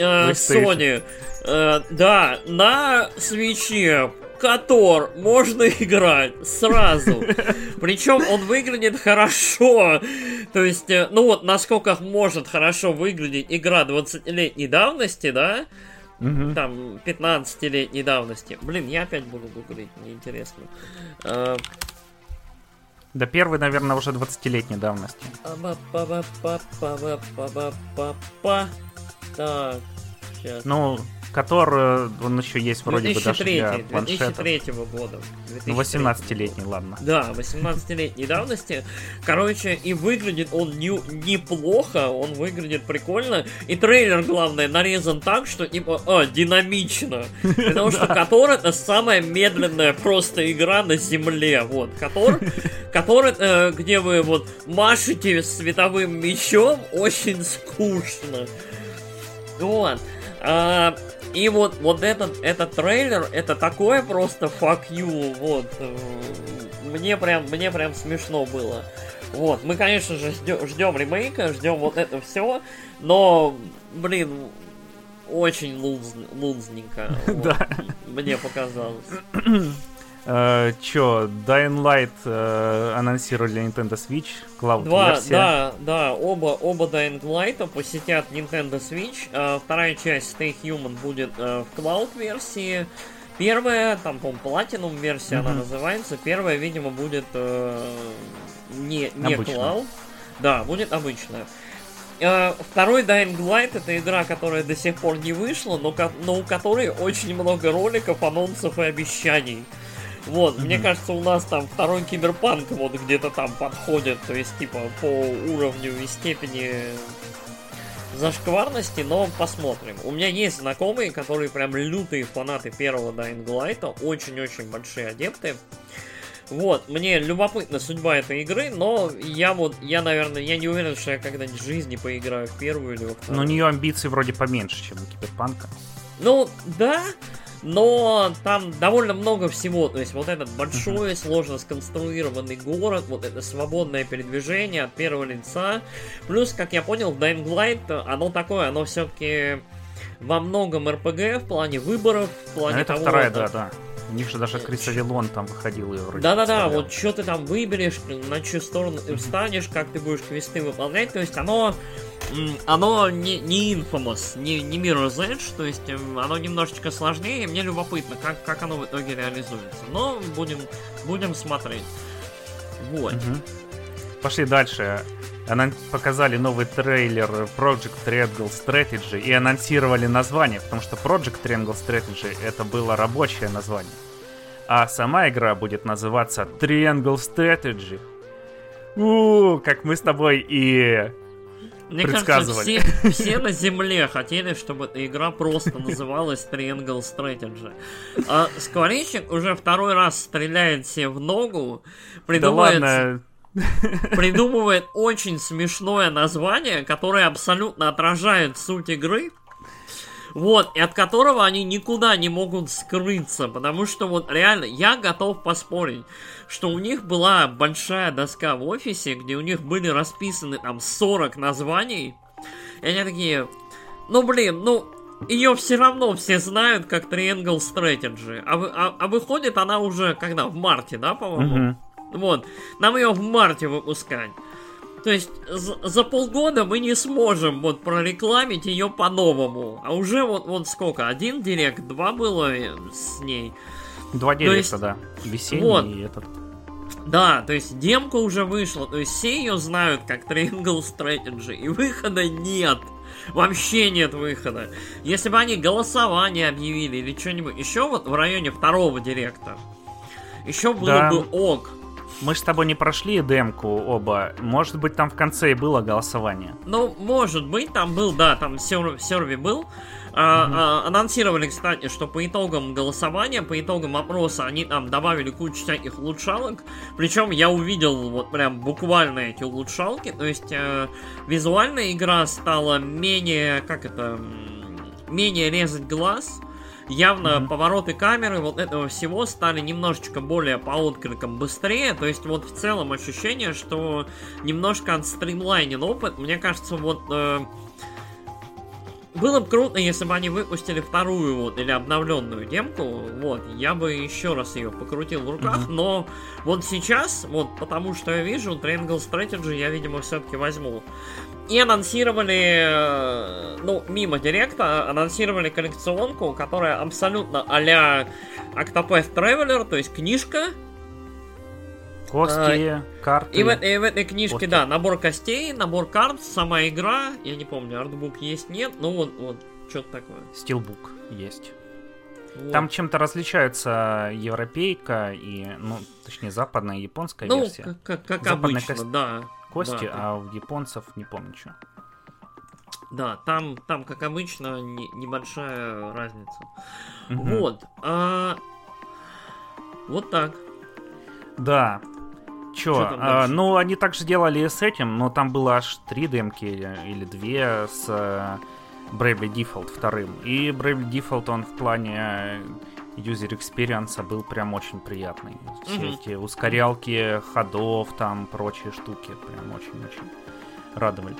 [SPEAKER 2] э, Sony. Э, да, на свече Котор можно [LAUGHS] играть сразу. Причем он выглядит хорошо. То есть, э, ну вот, насколько может хорошо выглядеть игра 20-летней давности, да? Угу. Там, 15-летней давности. Блин, я опять буду гуглить, мне интересно.
[SPEAKER 1] Э, да первый, наверное, уже 20-летней давности. Так, сейчас. Ну, который, он еще есть вроде 2003, бы даже для планшетов. 2003
[SPEAKER 2] года.
[SPEAKER 1] 2003 ну, 18-летний, ладно.
[SPEAKER 2] Да, 18-летней давности. Короче, и выглядит он не, неплохо, он выглядит прикольно. И трейлер, главное, нарезан так, что типа, а, динамично. Потому что [LAUGHS] Котор это самая медленная просто игра на земле. Вот, Котор, Котор, э, где вы вот машете световым мечом, очень скучно. Вот. А, и вот, вот этот, этот трейлер, это такое просто fuck you, вот. Мне прям, мне прям смешно было. Вот, мы, конечно же, ждем, ждем ремейка, ждем вот это все, но, блин, очень луз, лузненько. [LAUGHS] Да. Мне показалось. [CLEARS THROAT]
[SPEAKER 1] Э, чё, Dying Light э, анонсировали Nintendo Switch, Cloud
[SPEAKER 2] Два, версия. Да, да, оба, оба Dying Light посетят Nintendo Switch. Э, вторая часть Stay Human будет э, в Cloud версии. Первая, там, по Platinum версия mm-hmm. она называется. Первая, видимо, будет э, не, не Cloud. Да, будет обычная. Uh, второй Dying Light это игра, которая до сих пор не вышла, но, но у которой очень много роликов, анонсов и обещаний. Вот, mm-hmm. мне кажется, у нас там второй киберпанк вот где-то там подходит, то есть, типа, по уровню и степени зашкварности, но посмотрим. У меня есть знакомые, которые прям лютые фанаты первого Dying Light, очень-очень большие адепты. Вот, мне любопытна судьба этой игры, но я вот, я, наверное, я не уверен, что я когда-нибудь в жизни поиграю в первую или во вторую.
[SPEAKER 1] Но у нее амбиции вроде поменьше, чем у Киберпанка.
[SPEAKER 2] Ну, да, но там довольно много всего. То есть вот этот большой, сложно сконструированный город, вот это свободное передвижение от первого лица. Плюс, как я понял, Dying Light, оно такое, оно все-таки во многом РПГ в плане выборов, в плане
[SPEAKER 1] ну, это
[SPEAKER 2] того,
[SPEAKER 1] вторая, да, да. У них же даже Крис Авилон там выходил и вроде.
[SPEAKER 2] Да-да-да, вот что ты там выберешь, на чью сторону ты встанешь, как ты будешь квесты выполнять. То есть оно оно не, не Infamous, не, не Mirror's Edge, то есть эм, оно немножечко сложнее, мне любопытно, как, как оно в итоге реализуется. Но будем, будем смотреть. Вот. Угу.
[SPEAKER 1] Пошли дальше. Анон... Показали новый трейлер Project Triangle Strategy и анонсировали название, потому что Project Triangle Strategy это было рабочее название. А сама игра будет называться Triangle Strategy. У, как мы с тобой и мне предсказывали.
[SPEAKER 2] Кажется, все, все на земле хотели, чтобы эта игра просто называлась Triangle Strategy. А Скворечник уже второй раз стреляет себе в ногу, придумывает... Да придумывает очень смешное название, которое абсолютно отражает суть игры. Вот, и от которого они никуда не могут скрыться, потому что вот реально, я готов поспорить, что у них была большая доска в офисе, где у них были расписаны там 40 названий, и они такие, ну блин, ну ее все равно все знают как Triangle Strategy, а, а, а выходит она уже когда в марте, да, по-моему? Mm-hmm. Вот, нам ее в марте выпускать. То есть за, за полгода мы не сможем вот прорекламить ее по-новому. А уже вот, вот сколько? Один директ, два было с ней.
[SPEAKER 1] Два директа, есть, да. Весенний вот, и этот.
[SPEAKER 2] Да, то есть демка уже вышла, то есть все ее знают как Triangle Strategy, и выхода нет. Вообще нет выхода. Если бы они голосование объявили или что-нибудь еще вот в районе второго директа, еще было да. бы ок.
[SPEAKER 1] Мы с тобой не прошли демку оба. Может быть, там в конце и было голосование.
[SPEAKER 2] Ну, может быть, там был, да, там серви был. А, а, анонсировали, кстати, что по итогам голосования, по итогам опроса, они там добавили кучу всяких улучшалок. Причем я увидел вот прям буквально эти улучшалки. То есть э, визуальная игра стала менее, как это, менее резать глаз явно mm-hmm. повороты камеры вот этого всего стали немножечко более по откликам быстрее. То есть вот в целом ощущение, что немножко отстримлайнен опыт. Мне кажется, вот э, было бы круто, если бы они выпустили вторую вот или обновленную демку. Вот, я бы еще раз ее покрутил в руках, mm-hmm. но вот сейчас, вот потому что я вижу, Triangle Strategy я, видимо, все-таки возьму. И анонсировали, э, ну, мимо директа, анонсировали коллекционку, которая абсолютно а-ля Octopath Traveler, то есть книжка,
[SPEAKER 1] Кости, а, карты.
[SPEAKER 2] И в, и в этой книжке, Кости. да, набор костей, набор карт, сама игра. Я не помню, артбук есть, нет. Ну вот, вот, что-то такое.
[SPEAKER 1] Стилбук есть. Вот. Там чем-то различается европейка и, ну, точнее, западная и японская
[SPEAKER 2] ну,
[SPEAKER 1] версия.
[SPEAKER 2] Ну, как, как обычно, кость... да
[SPEAKER 1] кости,
[SPEAKER 2] да,
[SPEAKER 1] а у японцев не помню что.
[SPEAKER 2] Да, там, там, как обычно, не, небольшая разница. Угу. Вот. А... Вот так.
[SPEAKER 1] Да. Чё, а, ну они также делали с этим, но там было аж три демки или, или две с uh, Bravely Default вторым. И Bravely Default он в плане user experience был прям очень приятный. Все mm-hmm. эти ускорялки ходов, там прочие штуки прям очень-очень радовали.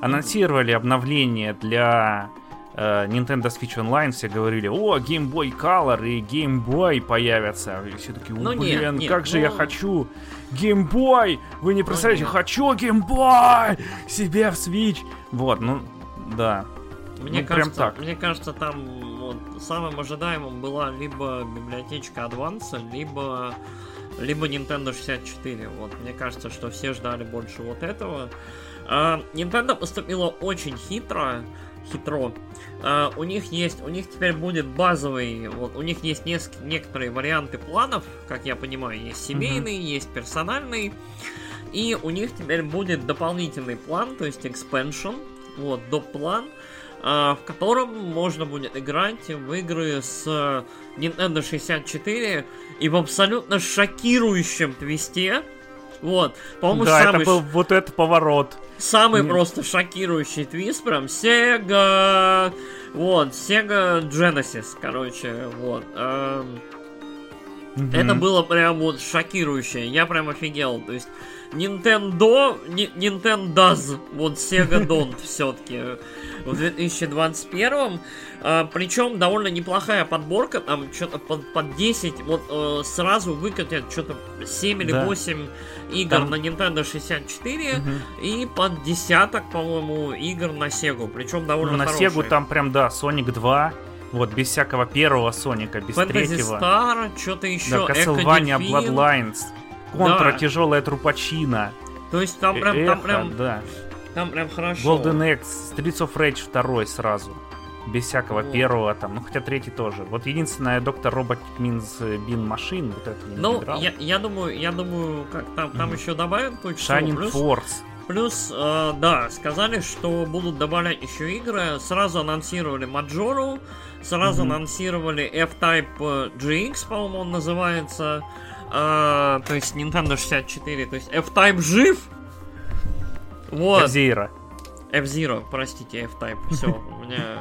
[SPEAKER 1] Анонсировали обновление для э, Nintendo Switch Online, все говорили, о, Game Boy Color и Game Boy появятся. И все такие, ну, блин, нет, как нет, же ну... я хочу Game Boy! Вы не ну представляете, ну, хочу Game Boy себе в Switch! Вот, ну, да.
[SPEAKER 2] Мне, ну, кажется, прям так. мне кажется, там вот, самым ожидаемым была либо библиотечка Advance, либо, либо Nintendo 64. Вот, мне кажется, что все ждали больше вот этого. А, Nintendo поступила очень хитро, хитро. Uh, у них есть, у них теперь будет базовый, вот у них есть неск- некоторые варианты планов, как я понимаю, есть семейный, mm-hmm. есть персональный, и у них теперь будет дополнительный план, то есть expansion, вот доп план, в котором можно будет играть в игры с Nintendo 64 и в абсолютно шокирующем твисте Вот, по-моему,
[SPEAKER 1] да,
[SPEAKER 2] самый...
[SPEAKER 1] это был вот этот поворот.
[SPEAKER 2] Самый Нет. просто шокирующий твист, прям Sega... Вот, Sega Genesis, короче, вот. Эм... Угу. Это было прям вот шокирующе. Я прям офигел. То есть Nintendo, Nintendo, вот Sega Don't [LAUGHS] все-таки в 2021. А, причем довольно неплохая подборка, там что-то под, под 10, вот э, сразу выкатят что-то 7 или да. 8 игр там... на Nintendo 64 угу. и под десяток, по-моему, игр на Sega. Причем довольно ну,
[SPEAKER 1] На
[SPEAKER 2] хорошие.
[SPEAKER 1] Sega там прям, да, Sonic 2, вот, без всякого первого Соника, без Fantasy третьего.
[SPEAKER 2] Star, что-то еще.
[SPEAKER 1] Да, Castlevania Bloodlines. Контра да. тяжелая трупачина.
[SPEAKER 2] То есть там прям, Эхо, там прям, да. Там прям хорошо.
[SPEAKER 1] Golden X, Streets of Rage 2 сразу. Без всякого вот. первого там, ну хотя третий тоже. Вот единственное, доктор Робот Минс Бин Машин, вот это
[SPEAKER 2] не Ну, я, я думаю, я думаю, как там, там mm. еще добавят кое-что.
[SPEAKER 1] Shining плюс, Force.
[SPEAKER 2] Плюс, э, да, сказали, что будут добавлять еще игры. Сразу анонсировали Маджору, сразу mm-hmm. анонсировали F-Type GX, по-моему, он называется. Э, то есть Nintendo 64. То есть F-Type жив.
[SPEAKER 1] Вот. F-Zero.
[SPEAKER 2] F-Zero, простите, F-Type. [LAUGHS] Все, у меня...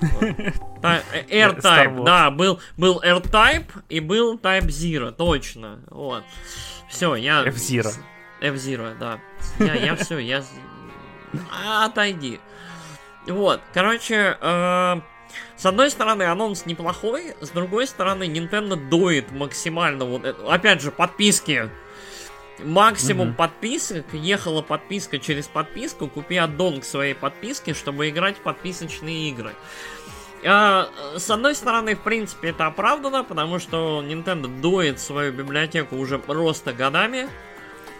[SPEAKER 2] [LAUGHS] R-Type, да, был, был R-Type и был Type Zero, точно. Вот. Все, я...
[SPEAKER 1] F-Zero.
[SPEAKER 2] F-Zero, да. Я, я все, я... Отойди. Вот, короче, э, с одной стороны, анонс неплохой, с другой стороны, Nintendo доит максимально вот это. Опять же, подписки. Максимум mm-hmm. подписок, ехала подписка через подписку, купи аддон к своей подписке, чтобы играть в подписочные игры. А, с одной стороны, в принципе, это оправдано, потому что Nintendo доит свою библиотеку уже просто годами,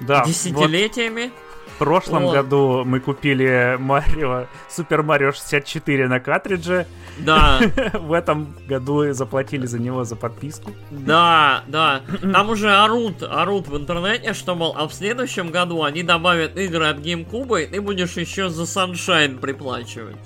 [SPEAKER 2] да, десятилетиями. Вот
[SPEAKER 1] прошлом вот. году мы купили Марио, Супер Марио 64 на картридже.
[SPEAKER 2] Да. [LAUGHS]
[SPEAKER 1] В этом году заплатили за него за подписку.
[SPEAKER 2] Да, да. Там уже орут, орут в интернете, что, мол, а в следующем году они добавят игры от GameCube, и ты будешь еще за Sunshine приплачивать.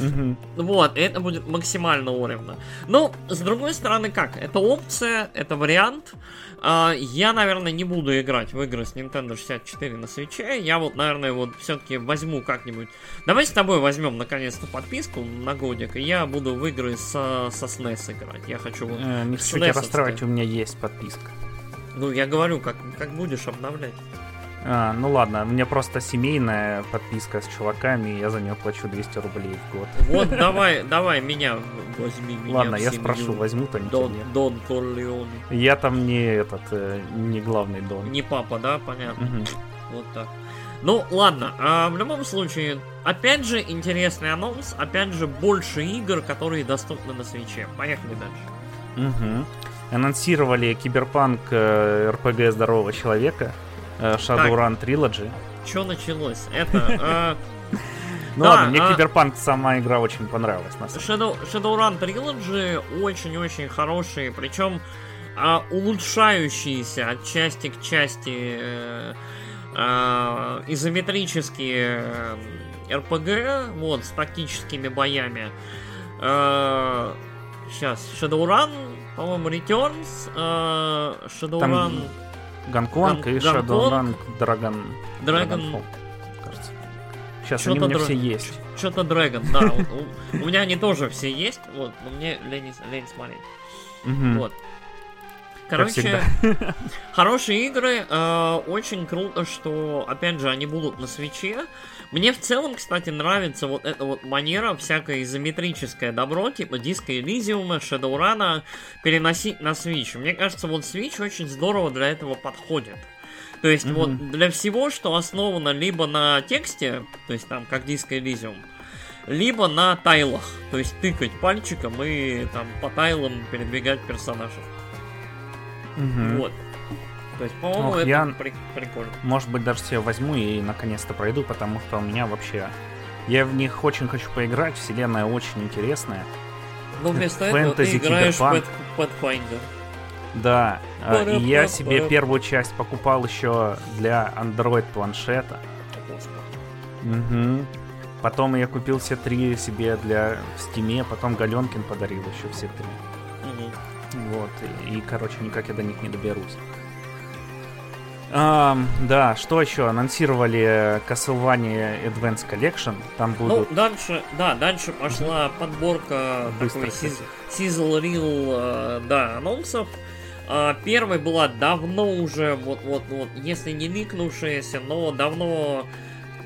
[SPEAKER 2] Угу. Вот, это будет максимально уровно. Ну, с другой стороны, как? Это опция, это вариант. Uh, я, наверное, не буду играть в игры с Nintendo 64 на свече. Я вот, наверное, вот все-таки возьму как-нибудь. Давай с тобой возьмем наконец-то подписку на годик, и я буду в игры со, со SNES играть. Я хочу вот.
[SPEAKER 1] Э, не хочу тебя расстраивать, у меня есть подписка.
[SPEAKER 2] Ну, я говорю, как, как будешь обновлять.
[SPEAKER 1] А, ну ладно, у меня просто семейная подписка с чуваками, и я за нее плачу 200 рублей в год.
[SPEAKER 2] Вот давай, давай меня возьми. Меня
[SPEAKER 1] ладно, я спрошу, возьмут они
[SPEAKER 2] Дон, нет. Дон Корлеоне.
[SPEAKER 1] Я там не этот, э, не главный Дон.
[SPEAKER 2] Не папа, да, понятно. Угу. Вот так. Ну, ладно, а в любом случае, опять же, интересный анонс, опять же, больше игр, которые доступны на свече. Поехали дальше.
[SPEAKER 1] Угу. Анонсировали киберпанк э, РПГ Здорового Человека. Э, Shadowrun Trilogy.
[SPEAKER 2] Что началось? Это...
[SPEAKER 1] Э, [LAUGHS] ну да, ладно, мне а... Киберпанк сама игра очень понравилась. На
[SPEAKER 2] Shadow, Shadowrun Trilogy очень-очень хорошие, причем а, улучшающиеся от части к части э, а, изометрические РПГ, вот, с тактическими боями. А, сейчас, Shadowrun, по-моему, Returns, а, Shadowrun... Там
[SPEAKER 1] Гонконг Гон... и Shadowrun Dragon.
[SPEAKER 2] Dragon.
[SPEAKER 1] кажется. Сейчас они у меня др... все есть.
[SPEAKER 2] Что-то Dragon, да. У меня они тоже все есть, вот, но мне лень смотреть. Вот. Короче, [LAUGHS] хорошие игры. Э, очень круто, что, опять же, они будут на свече. Мне в целом, кстати, нравится вот эта вот манера всякое изометрическое добро, типа диска Элизиума, Shadowrun, переносить на Switch. Мне кажется, вот Switch очень здорово для этого подходит. То есть mm-hmm. вот для всего, что основано либо на тексте, то есть там как диск Elysium, либо на тайлах, то есть тыкать пальчиком и там по тайлам передвигать персонажей.
[SPEAKER 1] Mm-hmm.
[SPEAKER 2] Вот. То есть, по-моему, это я, при- прикольно.
[SPEAKER 1] Может быть, даже себе возьму и наконец-то пройду, потому что у меня вообще... Я в них очень хочу поиграть, вселенная очень интересная.
[SPEAKER 2] Но вместо этого ты играешь в Pathfinder.
[SPEAKER 1] Да, а, и я себе первую часть покупал еще для Android планшета. Угу. Потом я купил все три себе для в Стиме, потом Галенкин подарил еще все три. Угу. Вот, и, короче, никак я до них не доберусь. Um, да, что еще? Анонсировали Castlevania Advance Collection. Там ну, будут...
[SPEAKER 2] Ну, дальше, да, дальше пошла подборка Быстро, такой сиз, sizzle reel, э, да, анонсов. А, первой была давно уже, вот, вот, вот, если не ликнувшаяся, но давно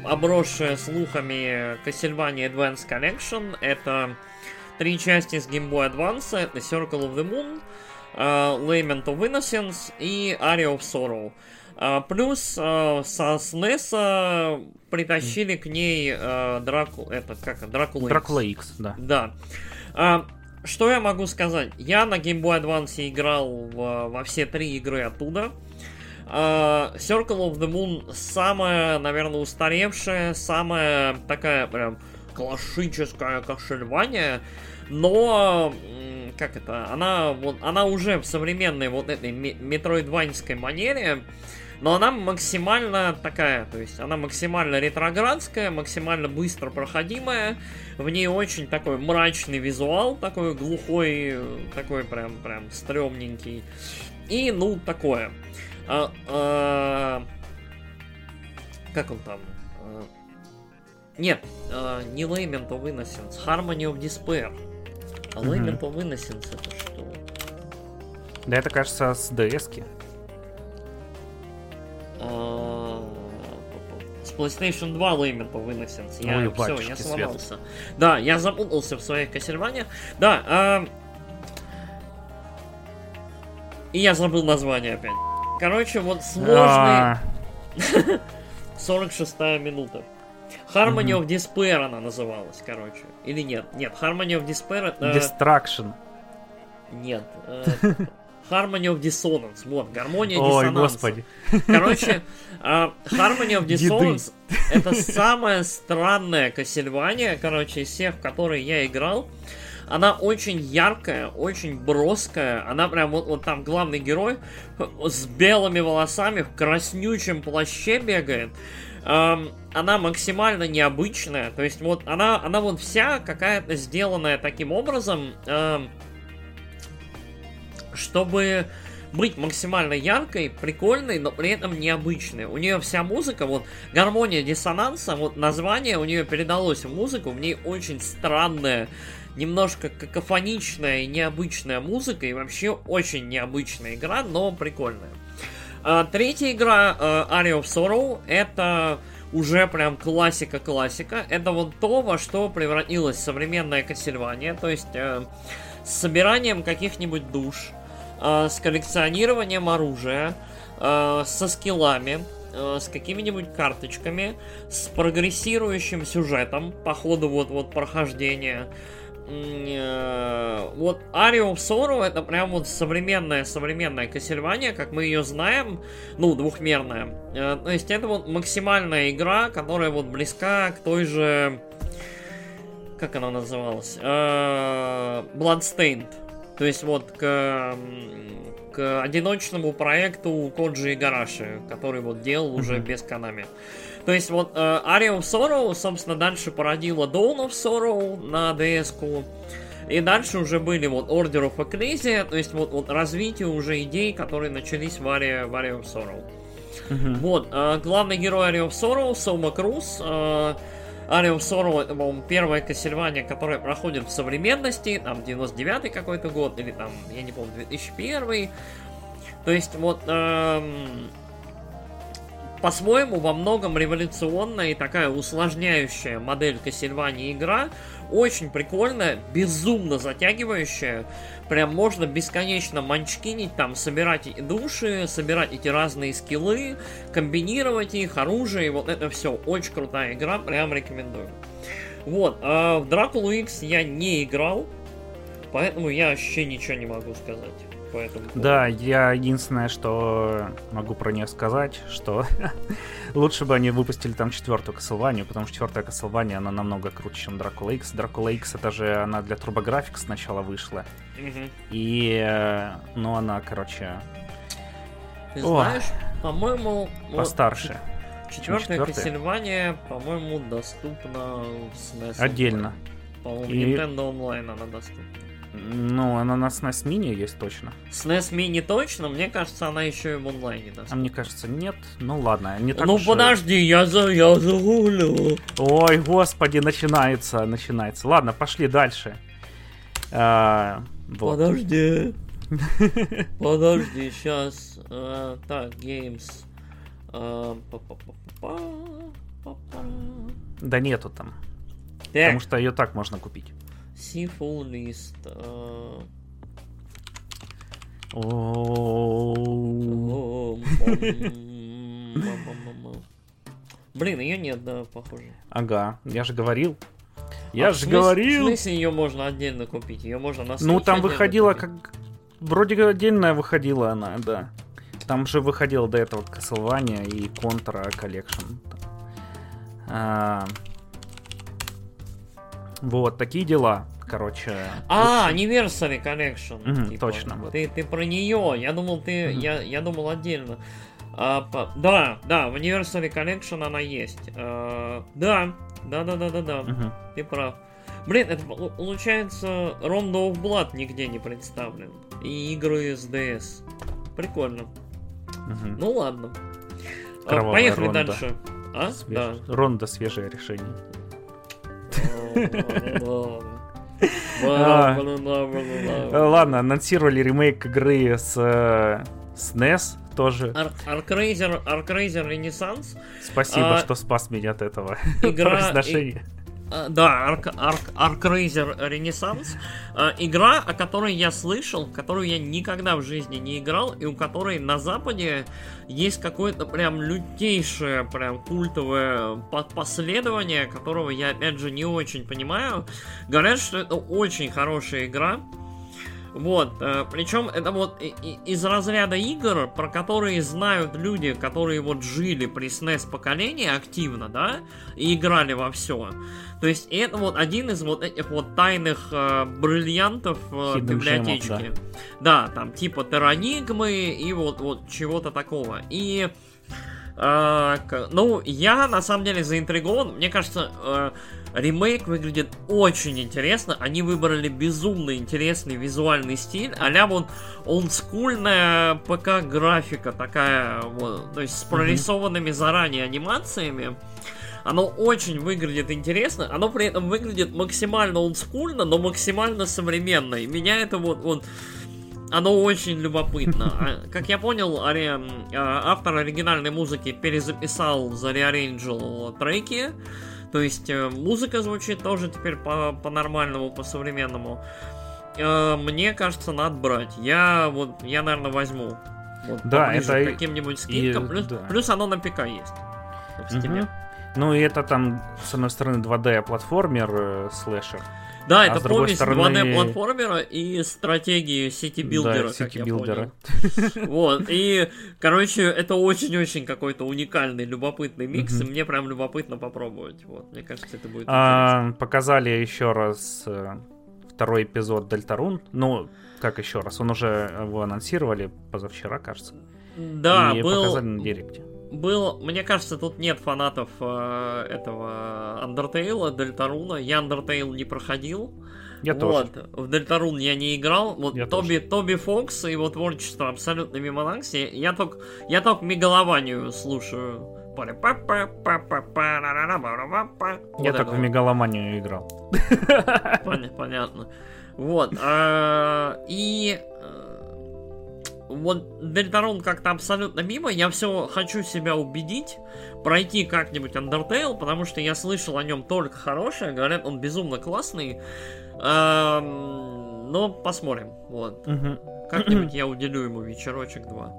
[SPEAKER 2] обросшая слухами Castlevania Advance Collection. Это три части с Game Boy Advance. Это Circle of the Moon, uh, Lament of Innocence и Area of Sorrow. Uh, плюс uh, со SNES притащили к ней uh, Драку... Это как? Дракула
[SPEAKER 1] Дракула X, да.
[SPEAKER 2] Да. Что я могу сказать? Я на Game Boy Advance играл во все три игры оттуда. Uh, Circle of the Moon самая, наверное, устаревшая, самая такая прям классическая кошельвания, но как это, она вот она уже в современной вот этой метроидваньской манере, но она максимально такая, то есть она максимально ретроградская, максимально быстро проходимая, в ней очень такой мрачный визуал, такой глухой, такой прям прям стрёмненький. И ну такое. А, а, как он там? А, нет, а, не Lament of Innocence, Harmony of Despair. А mm-hmm. Lament of Innocence это что?
[SPEAKER 1] Да это кажется с DS-ки.
[SPEAKER 2] А, с PlayStation 2 Lament of Innocence. Я, Ой, все, я сломался. Свет. Да, я запутался в своих Кассельваниях. Да, а... И я забыл название опять. Короче, вот сложный... [LAUGHS] 46 минута. Harmony of Despair она называлась, короче. Или нет? Нет, Harmony of Despair это...
[SPEAKER 1] Destruction.
[SPEAKER 2] Нет. Э, [LAUGHS] Harmony of Dissonance. Вот, гармония диссонанса.
[SPEAKER 1] Ой, господи.
[SPEAKER 2] Короче, uh, Harmony of Dissonance это самое странное Кассельвания, короче, из всех, в которые я играл. Она очень яркая, очень броская. Она прям вот, вот там главный герой с белыми волосами в краснючем плаще бегает. Эм, она максимально необычная. То есть вот она, она вот вся какая-то сделанная таким образом, эм, чтобы быть максимально яркой, прикольной, но при этом необычной. У нее вся музыка, вот гармония диссонанса, вот название у нее передалось в музыку, в ней очень странная немножко какофоничная и необычная музыка, и вообще очень необычная игра, но прикольная. А, третья игра, uh, Area of Sorrow, это уже прям классика-классика. Это вот то, во что превратилась современная Кассельвания, то есть uh, с собиранием каких-нибудь душ, uh, с коллекционированием оружия, uh, со скиллами, с какими-нибудь карточками, с прогрессирующим сюжетом по ходу вот, вот прохождения, Э, вот Aria Sorrow это прям вот современная современная Кассельвания, как мы ее знаем, ну, двухмерная. Э, то есть это вот максимальная игра, которая вот близка к той же... Как она называлась? Э, Bloodstained. То есть вот к, к одиночному проекту Коджи и Гараши, который вот делал уже без Канами. То есть вот э, Aria of Sorrow, собственно, дальше породила Dawn of Sorrow на DS-ку. И дальше уже были вот Order of Ecclesia, то есть вот, вот развитие уже идей, которые начались в Aria, в Aria of Sorrow. Uh-huh. Вот, э, главный герой Aria of Sorrow, Сома Круз, э, Of Sorrow это, по-моему, первая Кассельвания, которая проходит в современности, там, 99-й какой-то год, или там, я не помню, 2001 То есть, вот, эм, по-своему, во многом революционная и такая усложняющая модель Кассельвании игра. Очень прикольная, безумно затягивающая. Прям можно бесконечно манчкинить, там, собирать души, собирать эти разные скиллы, комбинировать их, оружие, вот это все. Очень крутая игра, прям рекомендую. Вот, а в Дракулу X я не играл, поэтому я вообще ничего не могу сказать
[SPEAKER 1] по этому поводу. Да, я единственное, что могу про нее сказать, что [LAUGHS] лучше бы они выпустили там четвертую Castlevania, потому что четвертая Castlevania, она намного круче, чем Dracula X. Dracula X, это же она для TurboGrafx сначала вышла. И, э, ну, она, короче...
[SPEAKER 2] Ты знаешь, по-моему...
[SPEAKER 1] Постарше.
[SPEAKER 2] Четвертая Castlevania, по-моему, доступна
[SPEAKER 1] в SNES. Отдельно.
[SPEAKER 2] По-моему, и... Nintendo Online она доступна.
[SPEAKER 1] Ну, она на SNES Mini есть точно.
[SPEAKER 2] SNES Mini точно, мне кажется, она еще и в онлайне даст.
[SPEAKER 1] А мне кажется, нет. Ну ладно, не так
[SPEAKER 2] Ну
[SPEAKER 1] уж
[SPEAKER 2] подожди, я, за, я загуглю.
[SPEAKER 1] Ой, господи, начинается, начинается. Ладно, пошли дальше. А, вот.
[SPEAKER 2] Подожди. [LAUGHS] Подожди, сейчас. так, Games. А.
[SPEAKER 1] Да нету там.
[SPEAKER 2] Так,
[SPEAKER 1] Потому что ее так можно купить.
[SPEAKER 2] Ом, ма-ма-ма-ма. Блин, ее нет, да, похоже.
[SPEAKER 1] Ага, я же говорил. Я
[SPEAKER 2] А,
[SPEAKER 1] же говорил.
[SPEAKER 2] В смысле ее можно отдельно купить? Ее можно на
[SPEAKER 1] Ну, там выходила
[SPEAKER 2] купить?
[SPEAKER 1] как... Вроде отдельная выходила она, да. Там же выходила до этого Castlevania и Contra Collection. А, Вот, такие дела, короче.
[SPEAKER 2] А, Anniversary Collection.
[SPEAKER 1] Мгм,
[SPEAKER 2] типа.
[SPEAKER 1] точно, вот.
[SPEAKER 2] Ты, ты про нее. Я думал, ты.
[SPEAKER 1] Мгм.
[SPEAKER 2] Я, я думал отдельно. А, по- да, да, в Anniversary Collection она есть. А, да, да, да, да, да, да.
[SPEAKER 1] Мгм.
[SPEAKER 2] Ты прав. Блин, это пол- получается, Rondo of Blood нигде не представлен. И игры с DS. Прикольно.
[SPEAKER 1] Мгм.
[SPEAKER 2] Ну ладно. А,
[SPEAKER 1] Кровавая
[SPEAKER 2] Поехали
[SPEAKER 1] Ронда.
[SPEAKER 2] дальше. А?
[SPEAKER 1] Свеж- Ронда свежее решение. Э. Ладно, анонсировали ремейк игры с, э, с NES тоже.
[SPEAKER 2] Actraiser Renaissance.
[SPEAKER 1] Спасибо,
[SPEAKER 2] а,
[SPEAKER 1] что спас меня от этого
[SPEAKER 2] игра-
[SPEAKER 1] произношения.
[SPEAKER 2] Да, Act, Act, Actraiser Renaissance. А, Игра, о которой я слышал, которую я никогда в жизни не играл, и у которой на Западе есть какое-то прям лютейшее, прям культовое по- последование, которого я, опять же, не очень понимаю. Говорят, что это очень хорошая игра. Вот, причем это вот из разряда игр, про которые знают люди, которые вот жили при SNES поколении активно, да, и играли во все. То есть это вот один из вот этих вот тайных э, бриллиантов э, библиотечки. да. там типа Теранигмы и вот, вот чего-то такого. И э, ну, я на самом деле заинтригован. Мне кажется, э, ремейк выглядит очень интересно. Они выбрали безумно интересный визуальный стиль. а вот олдскульная ПК-графика такая, вот, то есть с прорисованными заранее анимациями. Оно очень выглядит интересно, оно при этом выглядит максимально олдскульно, но максимально современно. И меня это вот, вот оно очень любопытно. [LAUGHS] А, Как я понял, ари- а, автор оригинальной музыки перезаписал, зареаренджил треки. То есть э, музыка звучит тоже теперь по- по-нормальному, по-современному. Э, Мне кажется, надо брать. Я вот, я, наверное, возьму. Вот,
[SPEAKER 1] Да, это
[SPEAKER 2] к каким-нибудь скидкам.
[SPEAKER 1] и-
[SPEAKER 2] плюс,
[SPEAKER 1] да.
[SPEAKER 2] плюс оно на ПК есть. В Steam.
[SPEAKER 1] Мгм. Ну и это там, с одной стороны, 2D-платформер, э, слэшер.
[SPEAKER 2] Да,
[SPEAKER 1] А
[SPEAKER 2] это помесь
[SPEAKER 1] стороны-
[SPEAKER 2] 2D-платформера и стратегии
[SPEAKER 1] city-builder
[SPEAKER 2] а, да,
[SPEAKER 1] city-builder
[SPEAKER 2] а. Вот, и, короче, это очень-очень какой-то уникальный, любопытный микс, и мне прям любопытно попробовать. Вот, мне кажется, это будет интересно.
[SPEAKER 1] А, показали еще раз э, второй эпизод Дельтарун. Ну, как еще раз? Он уже его анонсировали позавчера, кажется.
[SPEAKER 2] Да,
[SPEAKER 1] и
[SPEAKER 2] был,
[SPEAKER 1] показали на директе.
[SPEAKER 2] Был, мне кажется, тут нет фанатов э, этого Undertale, Дельтаруна. Я Undertale не проходил.
[SPEAKER 1] Я тоже.
[SPEAKER 2] вот, в Дельтарун я не играл. Вот
[SPEAKER 1] Я
[SPEAKER 2] Тоби, Тоби Фокс и его творчество абсолютно мимо Накси. Я только, я только мегалованию слушаю.
[SPEAKER 1] Я
[SPEAKER 2] Вот это
[SPEAKER 1] в. Мегаломанию играл.
[SPEAKER 2] Пон- Понятно. Вот. И вот Дельтарон как-то абсолютно мимо. Я все хочу себя убедить, пройти как-нибудь Undertale, потому что я слышал о нем только хорошее. Говорят, он безумно классный. Ам, Но посмотрим. Вот. Как-нибудь [CLEARS THROAT] я уделю ему вечерочек-два.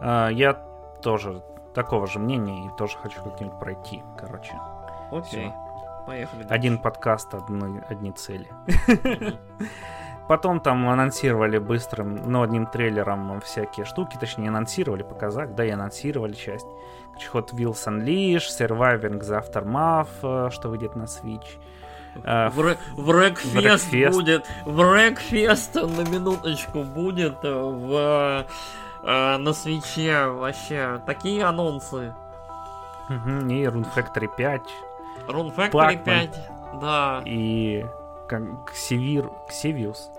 [SPEAKER 1] А, Я тоже такого же мнения и тоже хочу как-нибудь пройти, короче.
[SPEAKER 2] Окей.
[SPEAKER 1] Всё.
[SPEAKER 2] Поехали.
[SPEAKER 1] Один подкаст, одни, одни цели. [LAUGHS] [LAUGHS] Потом там анонсировали быстрым, ну, одним трейлером всякие штуки, точнее, анонсировали, показали, да, и анонсировали часть. Hot Wheels Unleashed, Surviving the Aftermath, э, что выйдет на Switch. Э,
[SPEAKER 2] В, Рэ- в Рэкфест
[SPEAKER 1] Врэкфест.
[SPEAKER 2] будет. В Рэкфест на минуточку будет э, в э, на свече вообще такие анонсы.
[SPEAKER 1] мгм, И Rune Factory 5,
[SPEAKER 2] Rune Factory
[SPEAKER 1] Pac-Man.
[SPEAKER 2] 5, да.
[SPEAKER 1] и как Ксевир, Ксевиус.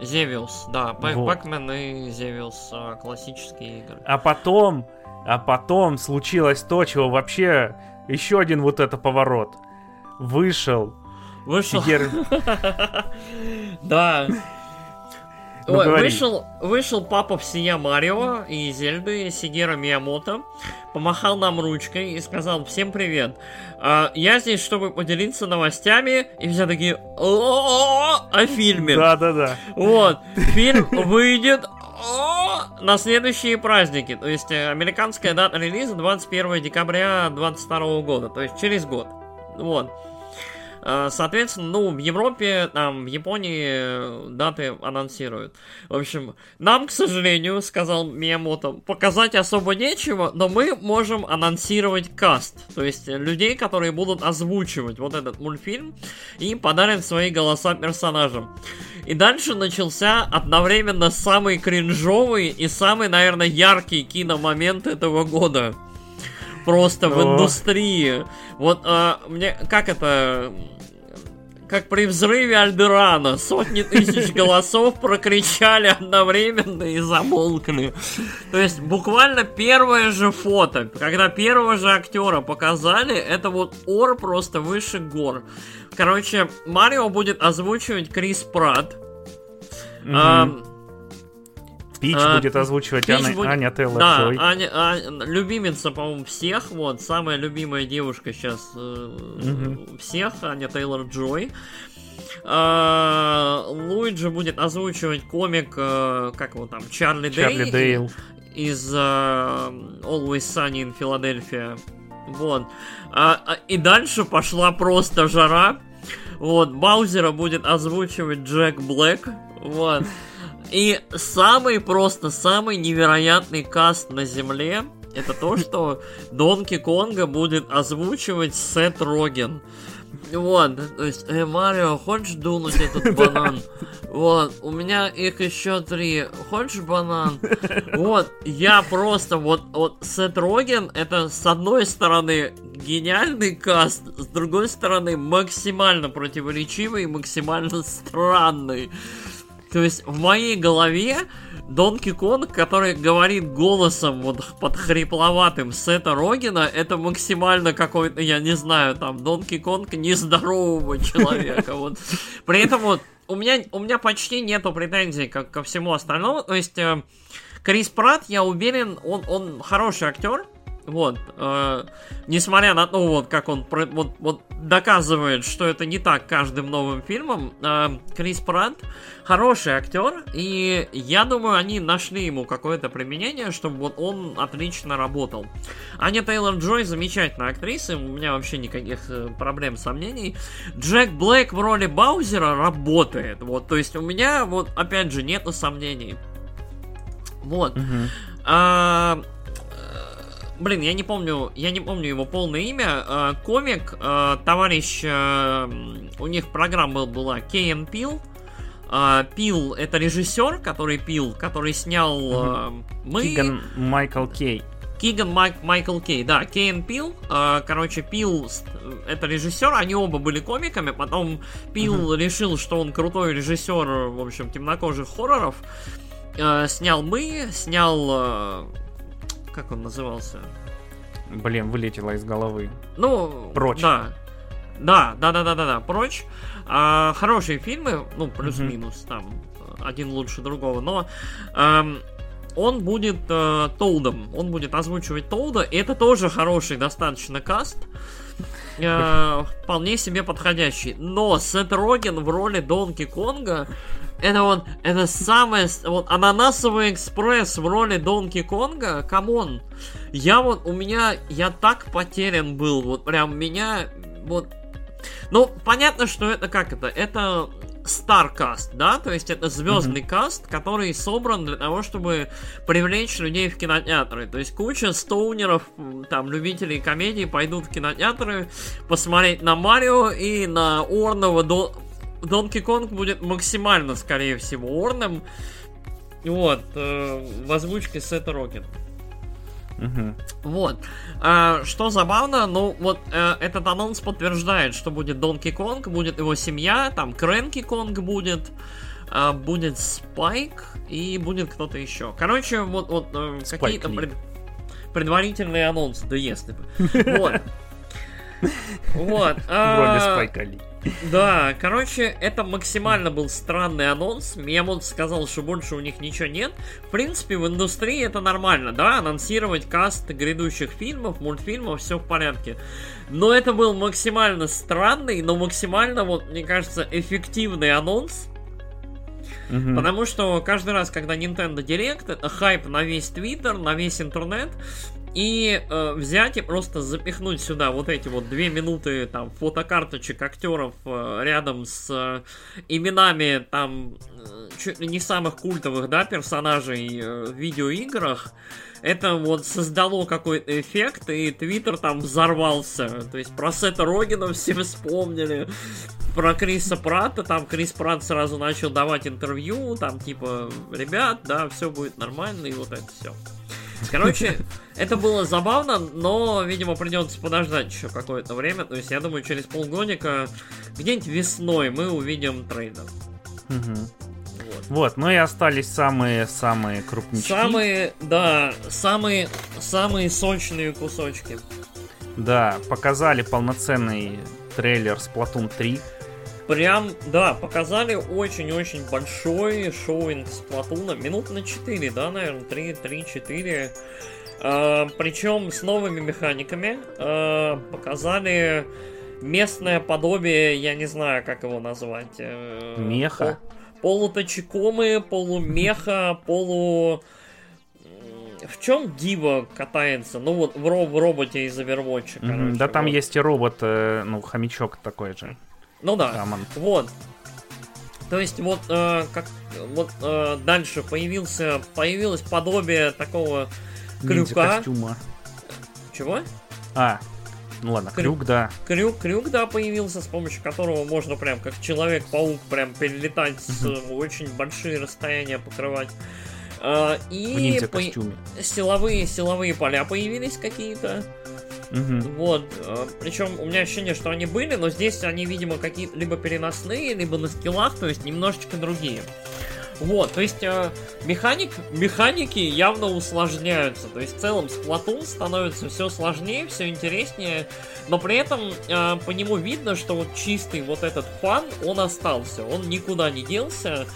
[SPEAKER 2] Зевиус, да, вот. Пэкмен и Зевиус, а, классические игры.
[SPEAKER 1] А потом, а потом случилось то, чего вообще еще один вот это поворот. Вышел.
[SPEAKER 2] Вышел. [LAUGHS] Да. Ну, Ой, вышел, вышел папа всея Марио и Зельды Сигера Миямото, помахал нам ручкой и сказал всем привет. А, я здесь, чтобы поделиться новостями, и все такие о фильме.
[SPEAKER 1] Да, да, да.
[SPEAKER 2] Вот, фильм выйдет на следующие праздники. То есть американская дата релиза 21 декабря 2022 года, то есть через год. Вот. Э, соответственно, ну, в Европе, там, в Японии э, даты анонсируют. В общем, нам, к сожалению, сказал Миямото, показать особо нечего, но мы можем анонсировать каст. То есть, людей, которые будут озвучивать вот этот мультфильм и подарят свои голоса персонажам. И дальше начался одновременно самый кринжовый и самый, наверное, яркий киномомент этого года просто в индустрии. Вот а, мне как это как при взрыве Альдерана. Сотни тысяч голосов прокричали одновременно и замолкли. То есть буквально первое же фото, когда первого же актера показали, это вот ор просто выше гор. Короче, Марио будет озвучивать Крис Пратт.
[SPEAKER 1] Mm-hmm. А, Пич а, будет озвучивать Пич Аня, будет... Аня Тейлор
[SPEAKER 2] Да, Джой. Аня, Аня, любимица, по-моему, всех, вот, самая любимая девушка сейчас угу. всех, Аня Тейлор Джой. А, Луиджи будет озвучивать комик, а, как его там, Чарли, Чарли Дэй, Дейл. Из а, Always Sunny in Philadelphia. Вот. А, а, и дальше пошла просто жара. Вот, Баузера будет озвучивать Джек Блэк. Вот. И самый просто, самый невероятный каст на Земле это то, [LAUGHS] что Донки Конга будет озвучивать Сет Роген. Вот, то есть, э, Марио, хочешь дунуть этот [LAUGHS] банан? Вот, у меня их еще три. Хочешь банан? Вот, я просто, вот, вот Сет Роген, это с одной стороны гениальный каст, с другой стороны максимально противоречивый и максимально странный. То есть в моей голове Донки Конг, который говорит голосом вот под хрипловатым Сета Рогина, это максимально какой-то, я не знаю, там, Донки Конг нездорового [LAUGHS] человека. Вот. При этом вот у меня, у меня почти нету претензий как ко всему остальному. То есть э, Крис Пратт, я уверен, он, он хороший актер, вот, э, несмотря на то, вот как он вот, вот доказывает, что это не так каждым новым фильмом, э, Крис Пратт хороший актер, и я думаю, они нашли ему какое-то применение, чтобы вот он отлично работал. Аня Тейлор Джой замечательная актриса, у меня вообще никаких э, проблем, сомнений. Джек Блэк в роли Баузера работает, вот, то есть у меня вот опять же нету сомнений. Вот. Uh-huh. А, Блин, я не помню, я не помню его полное имя. Э, комик, э, товарищ, э, у них программа была Кейн Пил. Э, Пил это режиссер, который пил, который снял э,
[SPEAKER 1] мы. Киган Майкл Кей.
[SPEAKER 2] Киган Майк, Майкл Кей, да, Кейн Пил, э, короче, Пил, это режиссер, они оба были комиками, потом Пил uh-huh. решил, что он крутой режиссер, в общем, темнокожих хорроров, э, снял мы, снял как он назывался?
[SPEAKER 1] Блин, вылетело из головы.
[SPEAKER 2] Ну, прочь. Да. Да, да, да, да, да, да, прочь. А, хорошие фильмы, ну, плюс-минус, mm-hmm. там, один лучше другого, но эм, он будет э, Тоудом, он будет озвучивать Тоуда, и это тоже хороший достаточно каст. Э, вполне себе подходящий. Но Сет Роген в роли Донки Конга это вот, это самое, вот, ананасовый экспресс в роли Донки Конга, come on. Я вот, у меня, я так потерян был, вот прям меня, вот, ну, понятно, что это как это, это Старкаст, да, то есть это звездный mm-hmm. каст, который собран для того, чтобы привлечь людей в кинотеатры. То есть куча стоунеров, там, любителей комедии пойдут в кинотеатры посмотреть на Марио и на Орнова до Донки Конг будет максимально, скорее всего, орным. Вот, э, в озвучке Сета Роген. Угу. Вот. А, что забавно, ну вот э, этот анонс подтверждает, что будет Донки Конг, будет его семья, там Крэнки Конг будет, э, будет Спайк и будет кто-то еще. Короче, вот, вот э, какие-то пред, предварительные анонсы, да если бы. [LAUGHS] Вот. Вот.
[SPEAKER 1] Вроде Спайка Ли.
[SPEAKER 2] Да, короче, это максимально был странный анонс. Миямото сказал, что больше у них ничего нет. В принципе, в индустрии это нормально, да, анонсировать каст грядущих фильмов, мультфильмов, все в порядке. Но это был максимально странный, но максимально, вот, мне кажется, эффективный анонс. Угу. Потому что каждый раз, когда Nintendo Direct, это хайп на весь Твиттер, на весь интернет, и э, взять и просто запихнуть сюда вот эти вот две минуты там фотокарточек актеров э, рядом с э, именами там э, чуть ли не самых культовых, да, персонажей э, в видеоиграх, это вот создало какой-то эффект, и Твиттер там взорвался. То есть про Сета Рогина [LAUGHS] все вспомнили, про Криса Пратта, там Крис Пратт сразу начал давать интервью, там типа, ребят, да, все будет нормально, и вот это все. Короче, это было забавно, но, видимо, придется подождать еще какое-то время. То есть, я думаю, через полгодика, где-нибудь весной мы увидим трейлер.
[SPEAKER 1] Угу. Вот. вот, ну и остались самые-самые крупнички.
[SPEAKER 2] Самые, да, самые, самые сочные кусочки.
[SPEAKER 1] Да, показали полноценный трейлер Splatoon 3
[SPEAKER 2] прям, да, показали очень-очень большой шоуинг с Платуна. Минут на 4, да, наверное, 3-4. А, причем с новыми механиками. А, показали местное подобие, я не знаю, как его назвать. Э,
[SPEAKER 1] Меха?
[SPEAKER 2] Полуточекомы, полумеха, полу... В чем Дива катается? Ну вот в, ро- в роботе из Overwatch,
[SPEAKER 1] короче. Да там вот. есть и робот, э, ну, хомячок такой же.
[SPEAKER 2] Ну да. Хаммонд. Вот. То есть вот э, как вот э, дальше появился появилось подобие такого крюка.
[SPEAKER 1] костюма.
[SPEAKER 2] Чего?
[SPEAKER 1] А, ну ладно, крюк, крюк, да.
[SPEAKER 2] Крюк, крюк, да, появился, с помощью которого можно прям как Человек-паук прям перелетать с очень большие расстояния покрывать.
[SPEAKER 1] А, и по...
[SPEAKER 2] силовые силовые поля появились какие-то. Угу. Вот. Э, Причем у меня ощущение, что они были, но здесь они, видимо, какие-то либо переносные, либо на скиллах, то есть немножечко другие. Вот, то есть э, механик, механики явно усложняются. То есть в целом Splatoon становится все сложнее, все интереснее, но при этом э, по нему видно, что вот чистый вот этот фан, он остался, он никуда не делся.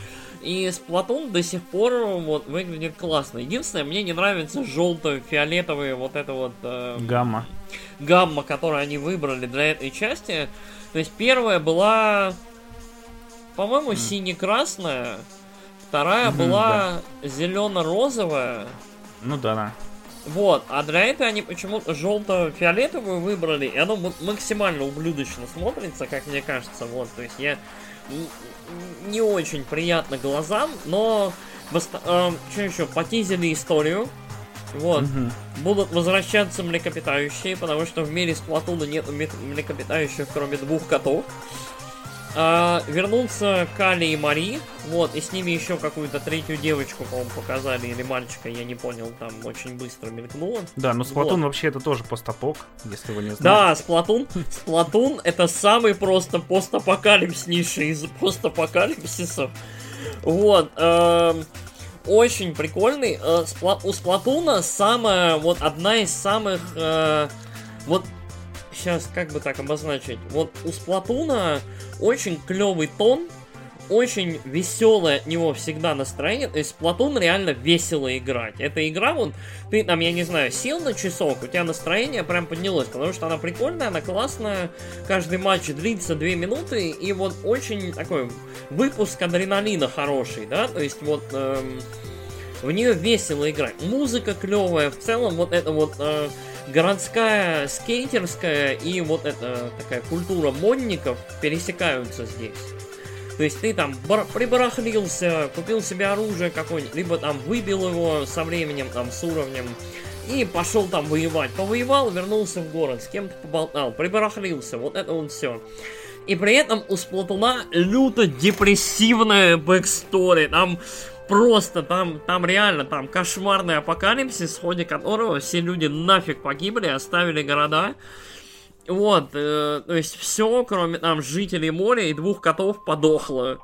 [SPEAKER 2] И Splatoon до сих пор вот выглядит классно. Единственное, мне не нравится желто-фиолетовые вот это вот... Э,
[SPEAKER 1] гамма.
[SPEAKER 2] Гамма, которую они выбрали для этой части. То есть первая была, по-моему, mm. сине-красная. Вторая mm-hmm, была да. зелено-розовая.
[SPEAKER 1] Ну да, да.
[SPEAKER 2] Вот, а для этой они почему-то желто-фиолетовую выбрали, и оно максимально ублюдочно смотрится, как мне кажется, вот, то есть я не очень приятно глазам, но э, что еще, потизили историю. Вот. Угу. Будут возвращаться млекопитающие, потому что в мире Сплатуна нет млекопитающих, кроме двух котов. А, вернутся Кали и Мари, вот, и с ними еще какую-то третью девочку, по-моему, показали, или мальчика, я не понял, там очень быстро мелькнуло.
[SPEAKER 1] Да, но Сплатун вот. вообще это тоже постапок, если вы не знаете.
[SPEAKER 2] Да, Сплатун, Сплатун это самый просто постапокалипснейший из постапокалипсисов. Вот, эм, очень прикольный. Э, у Сплатуна самая, вот одна из самых, э, вот сейчас как бы так обозначить. Вот у Сплатуна очень клевый тон, очень веселое от него всегда настроение. То есть Платун реально весело играть. Эта игра, вот, ты там, я не знаю, сел на часок, у тебя настроение прям поднялось, потому что она прикольная, она классная. Каждый матч длится 2 минуты, и вот очень такой выпуск адреналина хороший, да, то есть вот... Эм, в нее весело играть. Музыка клевая, в целом вот это вот э, городская скейтерская и вот эта такая культура модников пересекаются здесь. То есть ты там бар- прибарахлился, купил себе оружие какое-нибудь, либо там выбил его со временем, там, с уровнем, и пошел там воевать. Повоевал, вернулся в город, с кем-то поболтал, прибарахлился, вот это вот все. И при этом у Сплатуна люто депрессивная backstory. Там просто там, там реально, там кошмарный апокалипсис, в ходе которого все люди нафиг погибли, оставили города. Вот, э, то есть все, кроме там жителей моря и двух котов, подохло.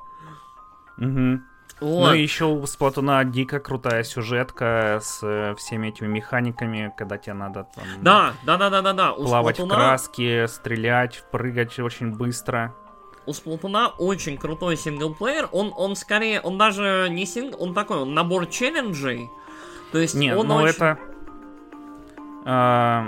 [SPEAKER 1] Угу. Вот. Ну и еще у Сплатуна дико крутая сюжетка с э, всеми этими механиками, когда тебе надо там...
[SPEAKER 2] Да, да, да, да, да, да.
[SPEAKER 1] Плавать Сплатуна... в краске, стрелять, прыгать очень быстро.
[SPEAKER 2] У Сплатуна очень крутой синглплеер. Он, он скорее, он даже не сингл, он такой, он набор челленджей. То есть
[SPEAKER 1] Нет,
[SPEAKER 2] он
[SPEAKER 1] ну
[SPEAKER 2] очень...
[SPEAKER 1] это... Э,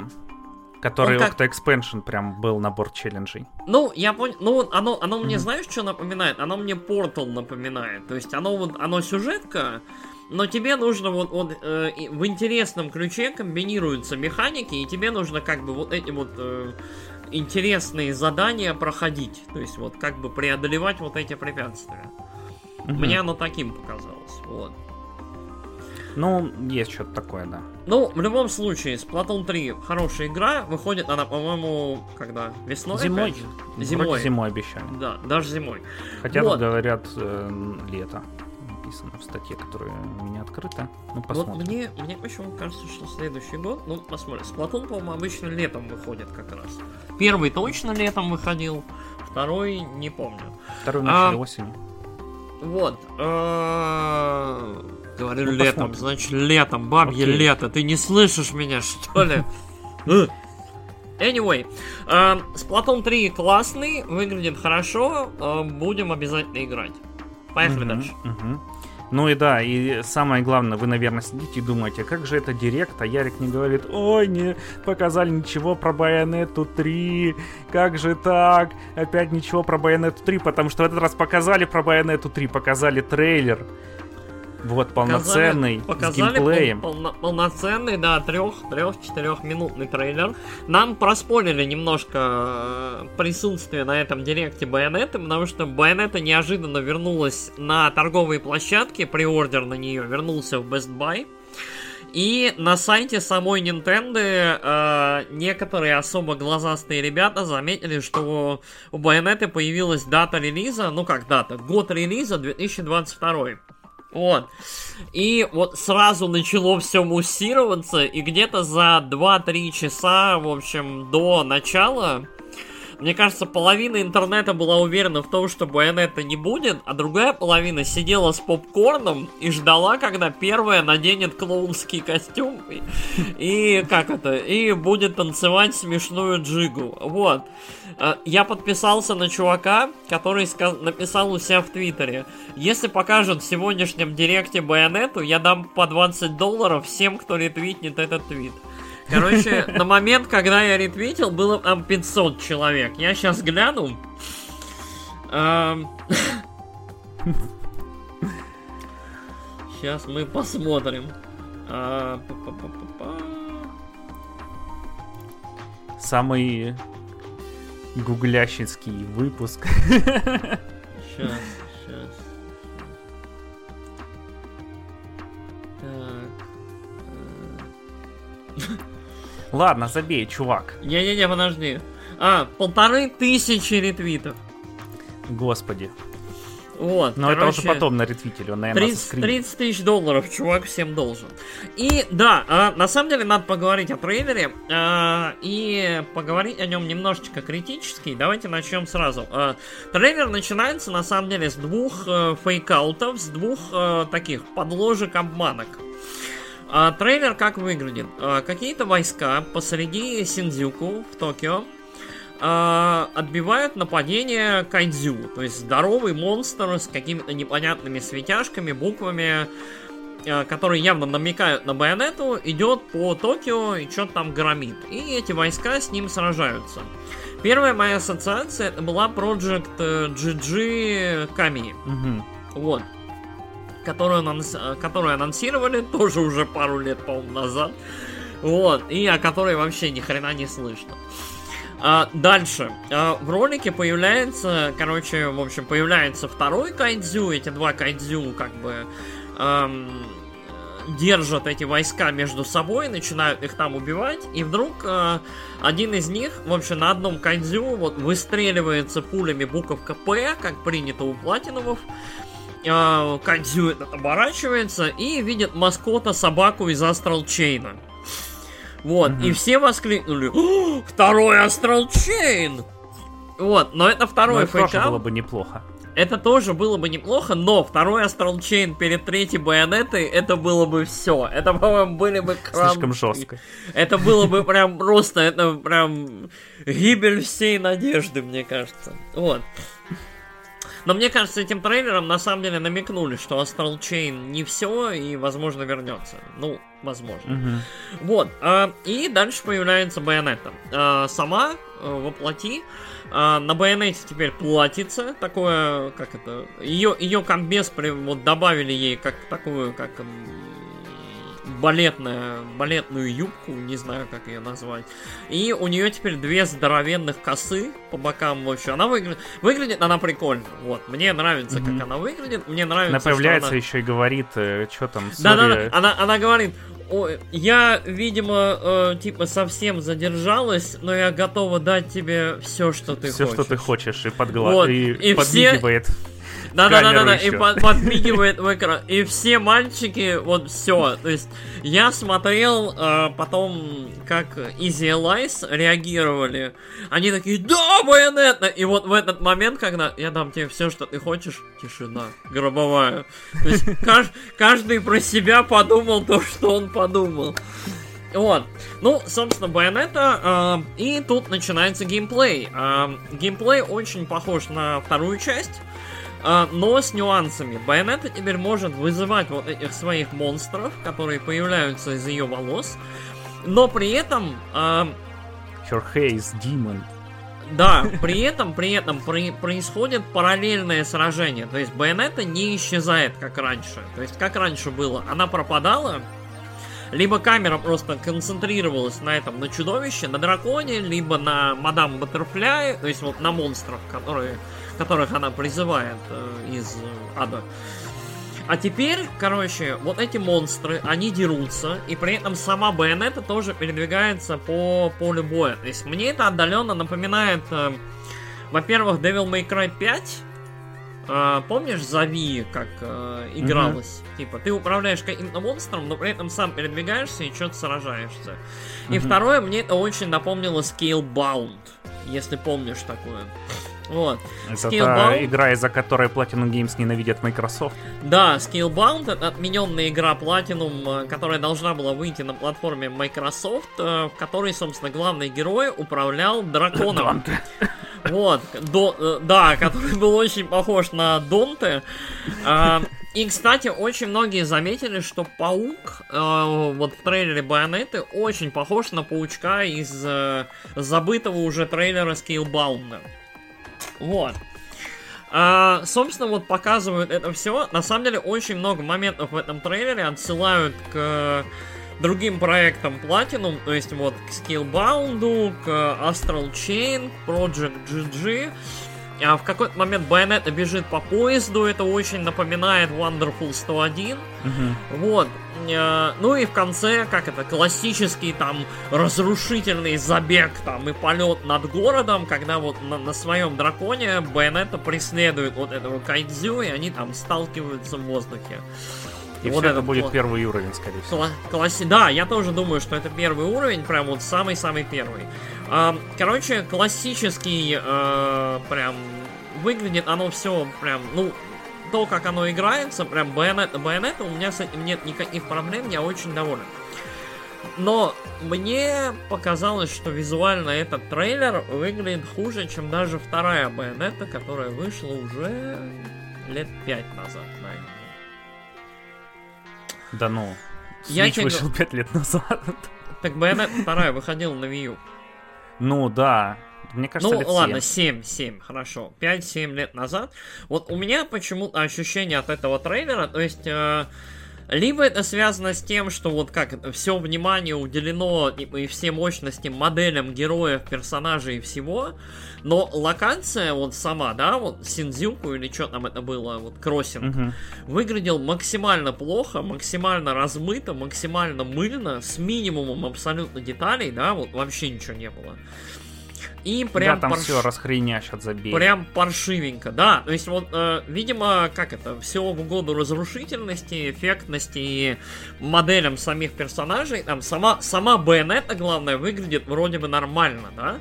[SPEAKER 1] Который как... Octa Expansion прям был набор челленджей.
[SPEAKER 2] Ну, я понял. Ну, оно, оно мне, mm-hmm. знаешь, что напоминает? Оно мне Portal напоминает. То есть оно вот, оно сюжетка, но тебе нужно вот, вот э, в интересном ключе комбинируются механики, и тебе нужно как бы вот эти вот э, интересные задания проходить. То есть вот как бы преодолевать вот эти препятствия. Mm-hmm. Мне оно таким показалось. Вот.
[SPEAKER 1] Ну, есть что-то такое, да.
[SPEAKER 2] Ну, в любом случае, Splatoon 3 хорошая игра. Выходит она, по-моему, когда? Весной?
[SPEAKER 1] Зимой.
[SPEAKER 2] Зимой. Вроде
[SPEAKER 1] зимой обещали.
[SPEAKER 2] Да, даже зимой.
[SPEAKER 1] Хотя вот. говорят э, лето. Написано в статье, которая у меня открыта. Ну, посмотрим.
[SPEAKER 2] Вот мне, мне почему кажется, что следующий год, ну, посмотрим. Splatoon, по-моему, обычно летом выходит как раз. Первый точно летом выходил, второй не помню.
[SPEAKER 1] Второй в начале а, осени.
[SPEAKER 2] Вот. А, Говорю ну, летом, посмотрим. значит летом, бабье okay. лето. Ты не слышишь меня, что ли? [LAUGHS] Anyway, uh, Splatoon 3 классный, выглядит хорошо, uh, будем обязательно играть. Поехали дальше.
[SPEAKER 1] Ну и да, и самое главное, вы, наверное, сидите и думаете, как же это директ, а Ярик не говорит, ой, не показали ничего про Байонету 3, как же так, опять ничего про Байонету 3, потому что в этот раз показали про Байонету 3, показали трейлер, вот, полноценный, показали, с геймплеем.
[SPEAKER 2] Пол, пол, полноценный, да, трех, трех, четырехминутный трейлер. Нам проспорили немножко э, присутствие на этом директе Байонеты, потому что Байонета неожиданно вернулась на торговые площадки, приордер на нее вернулся в Best Buy. И на сайте самой Nintendo э, некоторые особо глазастые ребята заметили, что у Байонеты появилась дата релиза, ну как дата, год релиза 2022. Вот. И вот сразу начало все муссироваться, и где-то за 2-3 часа, в общем, до начала, мне кажется, половина интернета была уверена в том, что Байонета не будет, а другая половина сидела с попкорном и ждала, когда первая наденет клоунский костюм и, и как это, и будет танцевать смешную джигу. Вот. Э, я подписался на чувака, который написал у себя в Твиттере. Если покажут в сегодняшнем директе Байонету, я дам по 20 долларов всем, кто ретвитнет этот твит. Короче, [LAUGHS] на момент, когда я ретвитил, было там 500 человек. Я сейчас гляну. Сейчас мы посмотрим. А,
[SPEAKER 1] Самый гуглящинский выпуск.
[SPEAKER 2] Сейчас, сейчас. Так.
[SPEAKER 1] Э. Ладно, забей, чувак.
[SPEAKER 2] Не-не-не, подожди. А, полторы тысячи ретвитов.
[SPEAKER 1] Господи.
[SPEAKER 2] Вот,
[SPEAKER 1] Но короче, это уже потом на ретвитили, он, наверное,
[SPEAKER 2] 30, 30 тысяч долларов чувак всем должен. И да, а, на самом деле надо поговорить о трейлере а, и поговорить о нем немножечко критически. Давайте начнем сразу. А, трейлер начинается на самом деле с двух а, фейкаутов, с двух а, таких подложек обманок. А, трейлер как выглядит? А, какие-то войска посреди Синдзюку в Токио э, отбивают нападение кайдзю. То есть здоровый монстр с какими-то непонятными светяшками, буквами, э, которые явно намекают на байонету, идет по Токио и что-то там громит. И эти войска с ним сражаются. Первая моя ассоциация это была Project GG Kami. Угу. Вот. Которую, анонс... которую анонсировали тоже уже пару лет, по-моему, назад. Вот. И о которой вообще ни хрена не слышно. А, дальше. А, в ролике появляется, короче, в общем, появляется второй кайдзю. Эти два кайдзю как бы эм, держат эти войска между собой, начинают их там убивать. И вдруг э, один из них, в общем, на одном кайдзю вот выстреливается пулями буковка П, как принято у платинумов. э, Кайдзю этот оборачивается и видит маскота собаку из Astral Chain а. Вот, mm-hmm. и все воскликнули, второй Astral Chain! Вот, но это второй
[SPEAKER 1] фейкап. Это было бы неплохо.
[SPEAKER 2] Это тоже было бы неплохо, но второй Astral Chain перед третьей байонетой, это было бы все. Это, по-моему, были бы
[SPEAKER 1] кран... Слишком жестко.
[SPEAKER 2] Это было бы прям просто, это прям гибель всей надежды, мне кажется. Вот. Но мне кажется, этим трейлером на самом деле намекнули, что Astral Chain не все и, возможно, вернется. Ну, возможно. Угу. Вот. А, и дальше появляется Bayonetta. А, сама а, воплоти. А, на Байонете теперь платится. Такое, как это... Ее, ее комбез вот добавили ей как такую, как балетная, балетную юбку, не знаю, как ее назвать. И у нее теперь две здоровенных косы по бокам вообще. Она выглядит, выглядит она прикольно. Вот, мне нравится, mm-hmm. как она выглядит. Мне нравится.
[SPEAKER 1] Она появляется она... еще и говорит, э, что там.
[SPEAKER 2] Да, да, да. Она, она говорит. Я, видимо, э, типа совсем задержалась, но я готова дать тебе все, что ты
[SPEAKER 1] все,
[SPEAKER 2] хочешь.
[SPEAKER 1] Все, что ты хочешь, и подгла... вот. и, и подмигивает.
[SPEAKER 2] Все... Да-да-да-да, и под, подмигивает в экран. И все мальчики, вот все. То есть я смотрел э, потом, как Easy Allies реагировали. Они такие, да, байонетно! И вот в этот момент, когда я дам тебе все, что ты хочешь, тишина, гробовая. То есть кажд, каждый про себя подумал то, что он подумал. Вот. Ну, собственно, Байонета. Э, и тут начинается геймплей. Э, геймплей очень похож на вторую часть. А, но с нюансами. Байонета теперь может вызывать вот этих своих монстров, которые появляются из ее волос, но при этом... А,
[SPEAKER 1] Her haze demon.
[SPEAKER 2] Да, при этом, при этом при, происходит параллельное сражение. То есть Байонета не исчезает, как раньше. То есть, как раньше было, она пропадала, либо камера просто концентрировалась на этом, на чудовище, на драконе, либо на мадам Баттерфляй, то есть вот на монстрах, которые которых она призывает э, из ада. А теперь, короче, вот эти монстры, они дерутся, и при этом сама Байонета тоже передвигается по полю боя. То есть мне это отдаленно напоминает, э, во-первых, Devil May Cry 5. Э, помнишь, Зави, как э, игралось? Mm-hmm. Типа, ты управляешь каким-то монстром, но при этом сам передвигаешься и что-то сражаешься. Mm-hmm. И второе, мне это очень напомнило Scalebound, если помнишь такое. Вот.
[SPEAKER 1] Это Scalebound... та игра, из-за которой Platinum Games ненавидят Microsoft.
[SPEAKER 2] Да, Scalebound это отмененная игра Platinum, э, которая должна была выйти на платформе Microsoft, э, в которой, собственно, главный герой управлял драконом. Вот, до, э, да, который был очень похож на Донте. И, кстати, очень многие заметили, что паук э, вот в трейлере Байонеты очень похож на паучка из э, забытого уже трейлера Scalebound. Вот. А, собственно, вот показывают это все. На самом деле, очень много моментов в этом трейлере отсылают к другим проектам Platinum, то есть вот к Skillbound, к Astral Chain, Project GG. А в какой-то момент Байонета бежит по поезду, это очень напоминает Wonderful 101. Угу. Вот. Э, ну и в конце, как это, классический там разрушительный забег там и полет над городом, когда вот на, на своем драконе Байонета преследует вот этого кайдзю, и они там сталкиваются в воздухе.
[SPEAKER 1] И вот это будет кла- первый уровень, скорее всего.
[SPEAKER 2] Кла- класси... Да, я тоже думаю, что это первый уровень, прям вот самый-самый первый. А, короче, классический, э, прям выглядит оно все прям, ну, то, как оно играется, прям байонет, байонета, у меня с этим нет никаких проблем, я очень доволен. Но мне показалось, что визуально этот трейлер выглядит хуже, чем даже вторая байонета, которая вышла уже лет пять назад.
[SPEAKER 1] Да ну, Switch я вышел пять лет назад. [LAUGHS]
[SPEAKER 2] Так Байонет вторая выходила на Wii U.
[SPEAKER 1] Ну да, мне кажется,
[SPEAKER 2] ну, ладно, 7, 7, хорошо. 5-7 лет назад. Вот у меня почему-то ощущение от этого трейлера, то есть... Э, либо это связано с тем, что вот как все внимание уделено и, и все мощности моделям героев, персонажей и всего, но локация вот сама, да, вот Синдзюку или что там это было, вот кроссинг, угу. выглядел максимально плохо, максимально размыто, максимально мыльно, с минимумом абсолютно деталей, да, вот вообще ничего не было. И прям
[SPEAKER 1] да, там
[SPEAKER 2] парш...
[SPEAKER 1] все расхренящат, забей.
[SPEAKER 2] Прям паршивенько, да. То есть вот, э, видимо, как это, все в угоду разрушительности, эффектности и моделям самих персонажей. Там сама, сама Байонета, главное, выглядит вроде бы нормально, да?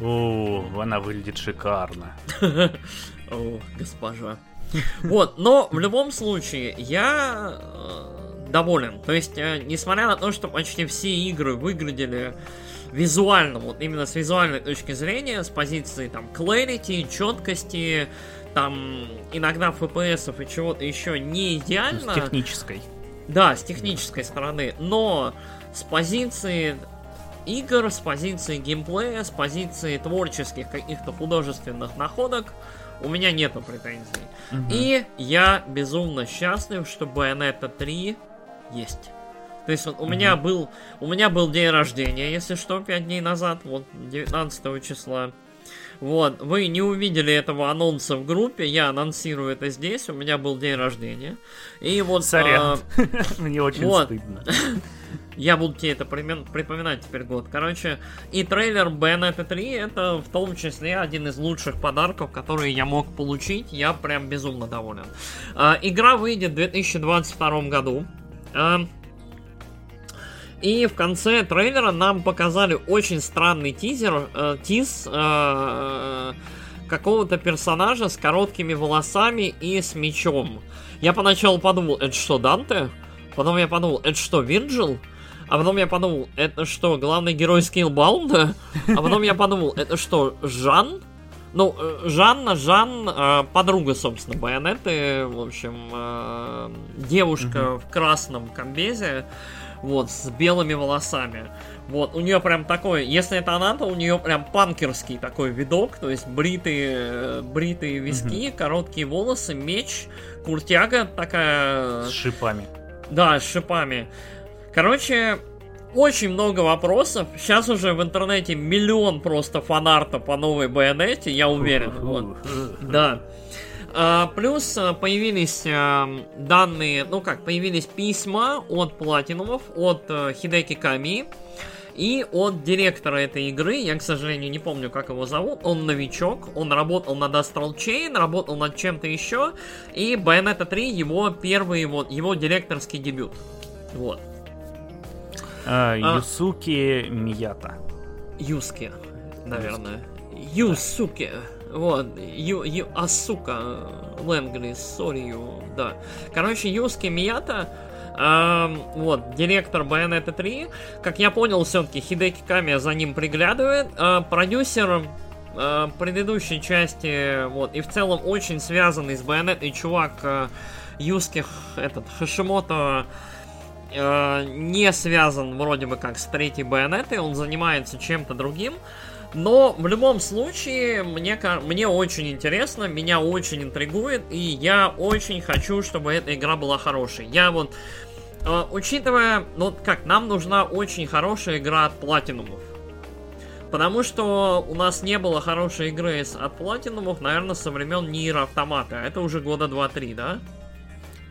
[SPEAKER 1] О, она выглядит шикарно. [LAUGHS]
[SPEAKER 2] О, госпожа. Вот, но в любом случае, я э, доволен. То есть, э, несмотря на то, что почти все игры выглядели визуально, вот именно с визуальной точки зрения, с позиции там clarity, четкости, там иногда FPS и чего-то еще не идеально.
[SPEAKER 1] С технической.
[SPEAKER 2] Да, с технической стороны, но с позиции игр, с позиции геймплея, с позиции творческих каких-то художественных находок у меня нету претензий. Угу. И я безумно счастлив, что Bayonetta 3 есть. То есть вот у mm меня был у меня был день рождения, если что, 5 дней назад, вот 19 числа. Вот, вы не увидели этого анонса в группе, я анонсирую это здесь, у меня был день рождения. И вот...
[SPEAKER 1] Сорян, а, [LAUGHS] мне очень вот, стыдно. [LAUGHS]
[SPEAKER 2] Я буду тебе это припоминать теперь год. Короче, и трейлер Bayonetta 3 это в том числе один из лучших подарков, которые я мог получить. Я прям безумно доволен. А, игра выйдет в 2022 году. И в конце трейлера нам показали очень странный тизер, э, тиз э, какого-то персонажа с короткими волосами и с мечом. Я поначалу подумал, это что, Данте? Потом я подумал, это что, Вирджил? А потом я подумал, это что, главный герой Скиллбаунда? А потом я подумал, это что, Жан? Ну, э, Жанна, Жан, э, подруга, собственно, Байонеты, в общем, э, девушка в красном комбезе вот, с белыми волосами. Вот, у нее прям такой, если это она, то у нее прям панкерский такой видок, то есть бритые, бритые виски, mm-hmm. короткие волосы, меч, куртяга такая...
[SPEAKER 1] С шипами.
[SPEAKER 2] Да, с шипами. Короче, очень много вопросов. Сейчас уже в интернете миллион просто фанарта по новой байонете, я уверен. Вот. [LAUGHS] Да. А, плюс а, появились а, данные, ну как, появились письма от платинумов, от а, Хидеки Ками и от директора этой игры. Я, к сожалению, не помню, как его зовут. Он новичок, он работал над Astral Chain, работал над чем-то еще. И Bayonetta 3 его первый, вот, его директорский дебют. Вот.
[SPEAKER 1] А, Юсуки Мията.
[SPEAKER 2] Юски, наверное. Юсуки. Вот, Ю, Ю, Асука Лэнгли, сори, да. Короче, Юски Мията, э, вот, директор Bayonetta 3, как я понял, все-таки Хидеки Камия за ним приглядывает. Э, продюсер э, предыдущей части, вот, и в целом очень связанный с Bayonetta чувак э, Юски, этот, Хашимото, э, не связан вроде бы как с третьей Байонетой, он занимается чем-то другим. Но в любом случае, мне, мне очень интересно, меня очень интригует, и я очень хочу, чтобы эта игра была хорошей. Я вот, э, учитывая, ну как, нам нужна очень хорошая игра от платинумов. Потому что у нас не было хорошей игры от платинумов, наверное, со времен Нира Автомата. Это уже года 2-3, да?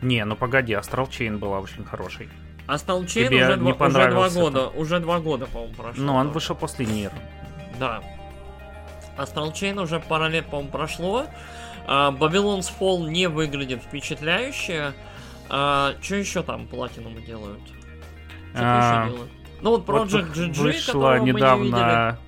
[SPEAKER 1] Не, ну погоди, Astral Chain была очень хорошей.
[SPEAKER 2] Astral Chain уже, не два, уже два года, это? уже два года, по-моему, прошло.
[SPEAKER 1] Ну, он вышел после Нира.
[SPEAKER 2] Да. Astral Chain уже пара лет, по-моему, прошло. Babylon's Fall не выглядит впечатляюще. Uh, что еще там Platinum делают? Что а, еще делают? Ну вот Project вот GG,
[SPEAKER 1] вышла недавно...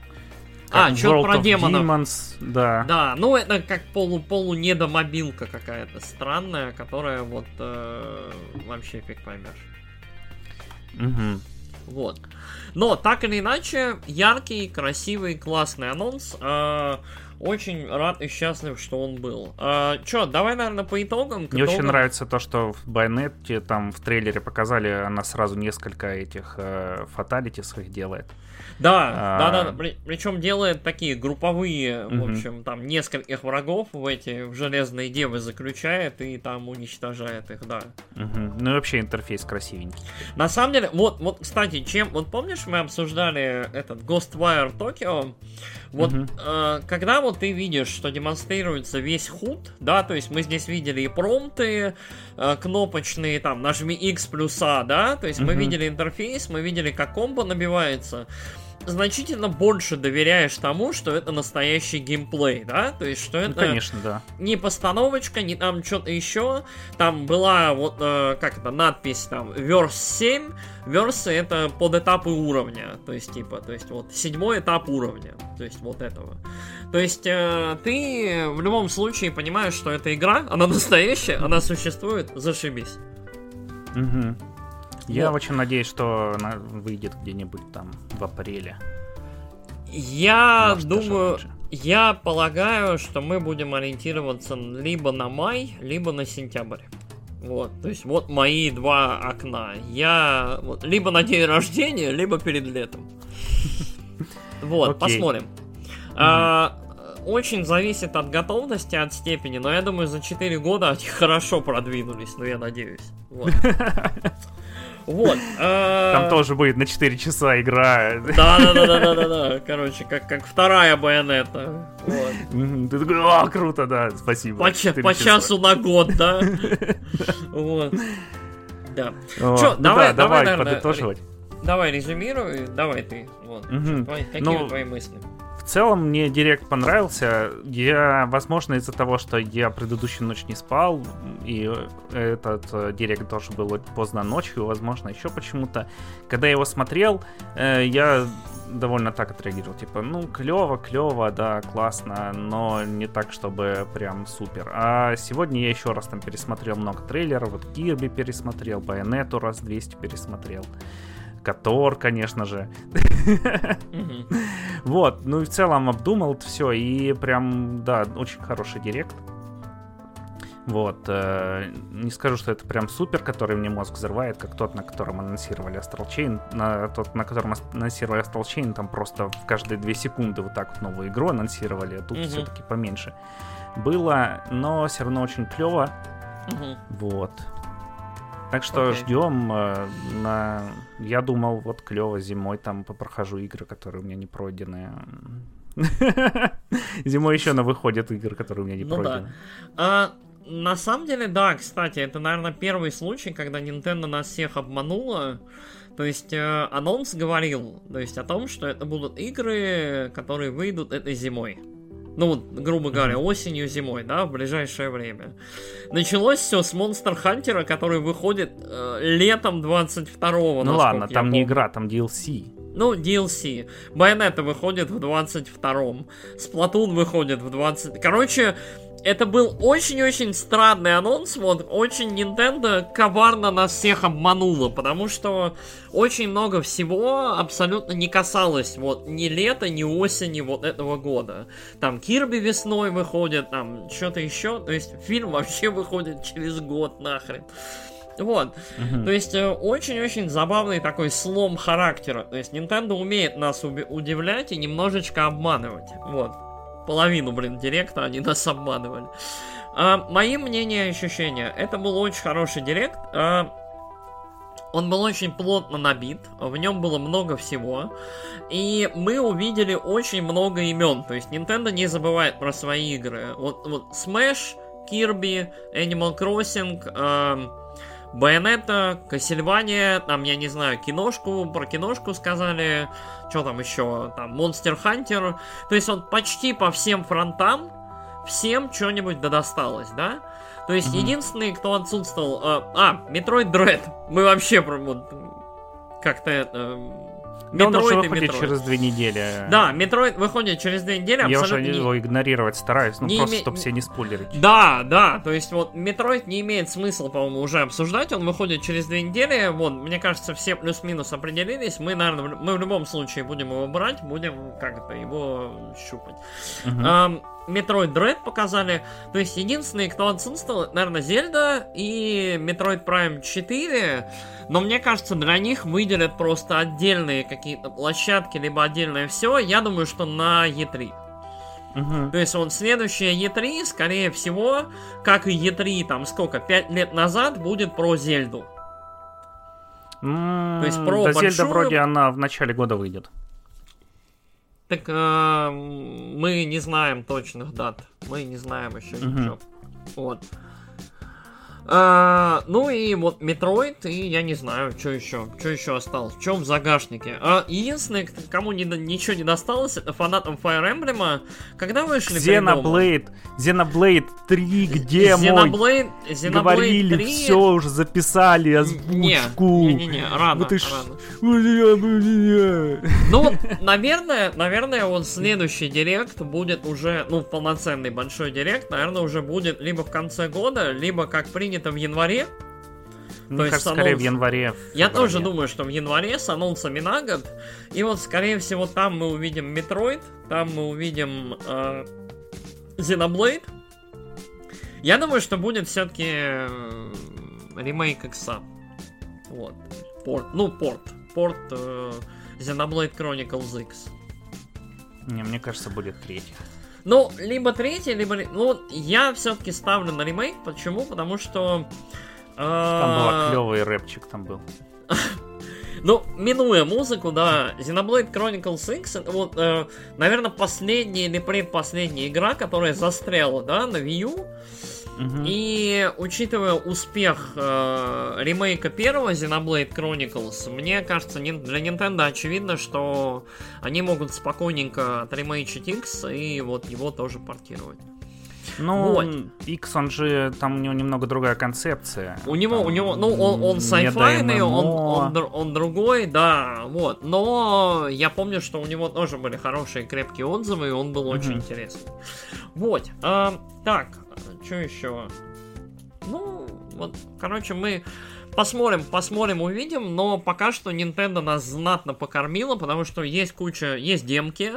[SPEAKER 2] А, что про демонов.
[SPEAKER 1] Demons, да.
[SPEAKER 2] Да, ну это как полу полу недомобилка какая-то странная, которая вот э, вообще фиг поймешь.
[SPEAKER 1] Угу.
[SPEAKER 2] Вот. Но так или иначе, яркий, красивый, классный анонс. Э, очень рад и счастлив, что он был. А, чё, давай, наверное, по итогам.
[SPEAKER 1] Мне итогам... очень нравится то, что в Байонете там в трейлере показали, она сразу несколько этих э, фаталити своих делает.
[SPEAKER 2] Да, а... да, да, При, причем делает такие групповые, угу. в общем, там нескольких врагов в эти в железные девы заключает и там уничтожает их, да.
[SPEAKER 1] Угу. Ну и вообще интерфейс красивенький.
[SPEAKER 2] На самом деле, вот, вот, кстати, чем, вот помнишь, мы обсуждали этот Ghostwire Tokyo, вот угу. э, когда вот ты видишь, что демонстрируется весь худ, да, то есть мы здесь видели и промты э, кнопочные, там, нажми X плюс А, да, то есть угу. мы видели интерфейс, мы видели, как комбо набивается. Значительно больше доверяешь тому, что это настоящий геймплей, да? То есть, что ну, это...
[SPEAKER 1] Ну, конечно, да.
[SPEAKER 2] Не постановочка, не там что-то еще. Там была вот, э, как это, надпись там, верс 7. Версы это под этапы уровня. То есть, типа, то есть, вот, седьмой этап уровня. То есть, вот этого. То есть, э, ты в любом случае понимаешь, что эта игра, она [LAUGHS] настоящая, она существует, зашибись.
[SPEAKER 1] Угу. Я вот. очень надеюсь, что она выйдет где-нибудь там в апреле.
[SPEAKER 2] Я Может, думаю, я полагаю, что мы будем ориентироваться либо на май, либо на сентябрь. Вот, то есть вот мои два окна. Я вот, либо на день рождения, либо перед летом. [LAUGHS] Вот, посмотрим. А, очень зависит от готовности, от степени, но я думаю, за 4 года они [LAUGHS] хорошо продвинулись, ну я надеюсь. Вот. [LAUGHS] Вот.
[SPEAKER 1] Там э, тоже будет на 4 часа игра.
[SPEAKER 2] Да, да, да, да, да, да, да. Короче, как, как вторая байонета.
[SPEAKER 1] Вот. Ты такой, а, круто, да, спасибо.
[SPEAKER 2] По, по часу на год, да. [LAUGHS] Вот. Да.
[SPEAKER 1] Че, ну давай, давай, подытоживать.
[SPEAKER 2] Давай резюмируй, давай ты. Вот. Какие ну, твои мысли?
[SPEAKER 1] Целом мне Директ понравился. Я, возможно, из-за того, что я предыдущую ночь не спал, и этот э, Директ тоже был поздно ночью, возможно, еще почему-то. Когда я его смотрел, э, я довольно так отреагировал. Типа, ну, клево, клево, да, классно, но не так, чтобы прям супер. А сегодня я еще раз там пересмотрел много трейлеров. Вот Кирби пересмотрел, Байонету раз 200 пересмотрел. Котор, конечно же. Вот, ну и в целом обдумал все, и прям, да, очень хороший директ. Вот, э, не скажу, что это прям супер, который мне мозг взрывает, как тот, на котором анонсировали Astral Chain. На тот, на котором анонсировали Astral Chain, там просто в каждые две секунды вот так вот новую игру анонсировали, а тут все-таки поменьше было, но все равно очень клево. Вот. Так что okay. ждем. Э, на... Я думал, вот клево зимой там попрохожу игры, которые у меня не пройдены. [LAUGHS] Зимой еще на выходят игры, которые у меня не ну пройдены.
[SPEAKER 2] Да. А, на самом деле, да, кстати, это, наверное, первый случай, когда Nintendo нас всех обманула. То есть э, анонс говорил, то есть о том, что это будут игры, которые выйдут этой зимой. Ну, грубо говоря, осенью, зимой, да, в ближайшее время. Началось все с Monster Hunter, который выходит э, летом 22-го.
[SPEAKER 1] Ну ладно, там помню. не игра, там DLC.
[SPEAKER 2] Ну, DLC. Байонета выходит в 22-м. Splatoon выходит в 20... Короче, это был очень-очень странный анонс, вот, очень Nintendo коварно нас всех обманула, потому что очень много всего абсолютно не касалось, вот, ни лета, ни осени вот этого года. Там Кирби весной выходит, там, что-то еще, то есть фильм вообще выходит через год нахрен. Вот. Uh-huh. То есть э, очень-очень забавный такой слом характера. То есть Nintendo умеет нас удивлять и немножечко обманывать. Вот половину, блин, директа они нас обманывали. А, мои мнения и ощущения. Это был очень хороший директ. А, он был очень плотно набит, в нем было много всего, и мы увидели очень много имен. То есть Nintendo не забывает про свои игры. Вот, вот Smash, Kirby, Animal Crossing, э, Bayonetta, Castlevania, там, я не знаю, киношку, про киношку сказали, что там еще, там, Monster Hunter. То есть он почти по всем фронтам, всем что-нибудь да досталось, да? То есть mm-hmm. единственный, кто отсутствовал... Э, а, Metroid Dread. Мы вообще вот, как-то это
[SPEAKER 1] Metroid он выходит Metroid. через две недели.
[SPEAKER 2] Да, Metroid выходит через две недели.
[SPEAKER 1] Я уже не... его игнорировать стараюсь, ну не просто, име... чтобы все не спойлерить.
[SPEAKER 2] Да, да, то есть вот Metroid не имеет смысла, по-моему, уже обсуждать, он выходит через две недели, вот, мне кажется, все плюс-минус определились, мы, наверное, мы в любом случае будем его брать, будем как-то его щупать. Угу. Metroid Dread показали. То есть единственный, кто отсутствовал, наверное, Зельда и Metroid Prime 4. Но мне кажется, для них выделят просто отдельные какие-то площадки, либо отдельное все. Я думаю, что на E3. Угу. То есть вот следующее E3, скорее всего, как и E3, там сколько, 5 лет назад, будет про Зельду.
[SPEAKER 1] Mm, То есть про да большую... Zelda вроде она в начале года выйдет.
[SPEAKER 2] Так э, мы не знаем точных дат. Мы не знаем еще угу. ничего. Вот. А, ну и вот Metroid, и я не знаю, что еще, что еще осталось, в чем в загашнике. А, единственное, кому не, ничего не досталось, это фанатам Fire Emblem. Когда вышли
[SPEAKER 1] Xenoblade, Xenoblade 3, где Xenoblade,
[SPEAKER 2] мой? Xenoblade
[SPEAKER 1] Говорили, 3... все уже записали, озвучку.
[SPEAKER 2] Не-не-не, рано, ну, рано. Ну, наверное, наверное, вот следующий Direct будет уже, ну, полноценный большой Direct, наверное, уже будет либо в конце года, либо, как принято, это в январе.
[SPEAKER 1] Мне То кажется, скорее анонс... в январе. В
[SPEAKER 2] Я тоже думаю, что в январе с анонсами на год. И вот, скорее всего, там мы увидим Metroid, там мы увидим э, Xenoblade. Я думаю, что будет все-таки э, ремейк Икса. Вот. Порт. Ну, порт. Порт э, Xenoblade Chronicles X.
[SPEAKER 1] Не, мне кажется, будет третий.
[SPEAKER 2] Ну, либо третий, либо... Ну, я все-таки ставлю на ремейк. Почему? Потому что...
[SPEAKER 1] Там был клевый рэпчик там был. [LAUGHS]
[SPEAKER 2] Ну, минуя музыку, да, Xenoblade Chronicles X, вот, э, наверное, последняя или предпоследняя игра, которая застряла, да, на Wii U. И учитывая успех э, ремейка первого Xenoblade Chronicles, мне кажется, для Nintendo очевидно, что они могут спокойненько отремейчить X и вот его тоже портировать.
[SPEAKER 1] Ну, вот. X, он же, там у него немного другая концепция.
[SPEAKER 2] У него, там, у него, ну, он, он sci-fi, он, он, он другой, да, вот. Но я помню, что у него тоже были хорошие крепкие отзывы, и он был mm-hmm. очень интересный. Вот. Э, так, что еще? Ну, вот, короче, мы посмотрим, посмотрим, увидим, но пока что Nintendo нас знатно покормила, потому что есть куча, есть демки,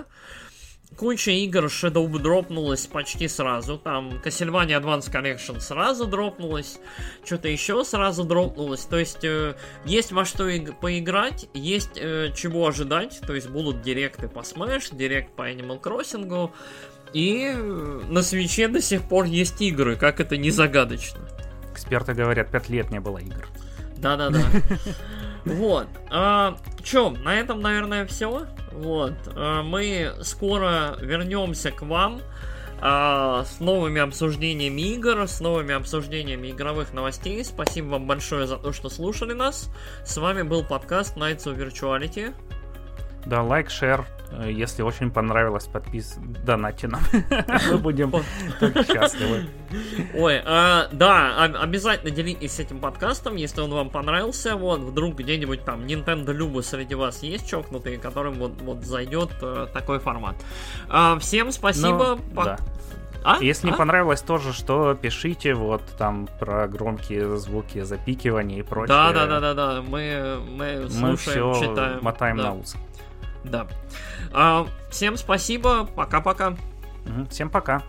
[SPEAKER 2] куча игр Shadow дропнулась почти сразу. Там Castlevania Advance Collection сразу дропнулась. Что-то еще сразу дропнулось. То есть э, есть во что и- поиграть, есть э, чего ожидать. То есть будут директы по Smash, директ по Animal Crossing. И на свече до сих пор есть игры, как это не загадочно.
[SPEAKER 1] Эксперты говорят, 5 лет не было игр.
[SPEAKER 2] Да-да-да. [LAUGHS] Вот. А, чё, на этом, наверное, все. Вот. А, мы скоро вернемся к вам а, с новыми обсуждениями игр, с новыми обсуждениями игровых новостей. Спасибо вам большое за то, что слушали нас. С вами был подкаст Nights of Virtuality.
[SPEAKER 1] Да, лайк, шер. Э, если очень понравилось, подпис... донати нам. [LAUGHS] Мы будем только счастливы.
[SPEAKER 2] Ой, а, да, обязательно делитесь этим подкастом, если он вам понравился. Вот, вдруг где-нибудь там Nintendo Любы среди вас есть чокнутые, которым вот, вот зайдет э, такой формат. А, всем спасибо.
[SPEAKER 1] Ну. А? Если а? не понравилось тоже, что пишите вот там про громкие звуки, запикивания и прочее.
[SPEAKER 2] Да, да, да, да, да. Мы, мы слушаем, мы все читаем.
[SPEAKER 1] мотаем да. на ус.
[SPEAKER 2] Да. А, всем спасибо. Пока-пока.
[SPEAKER 1] Всем пока.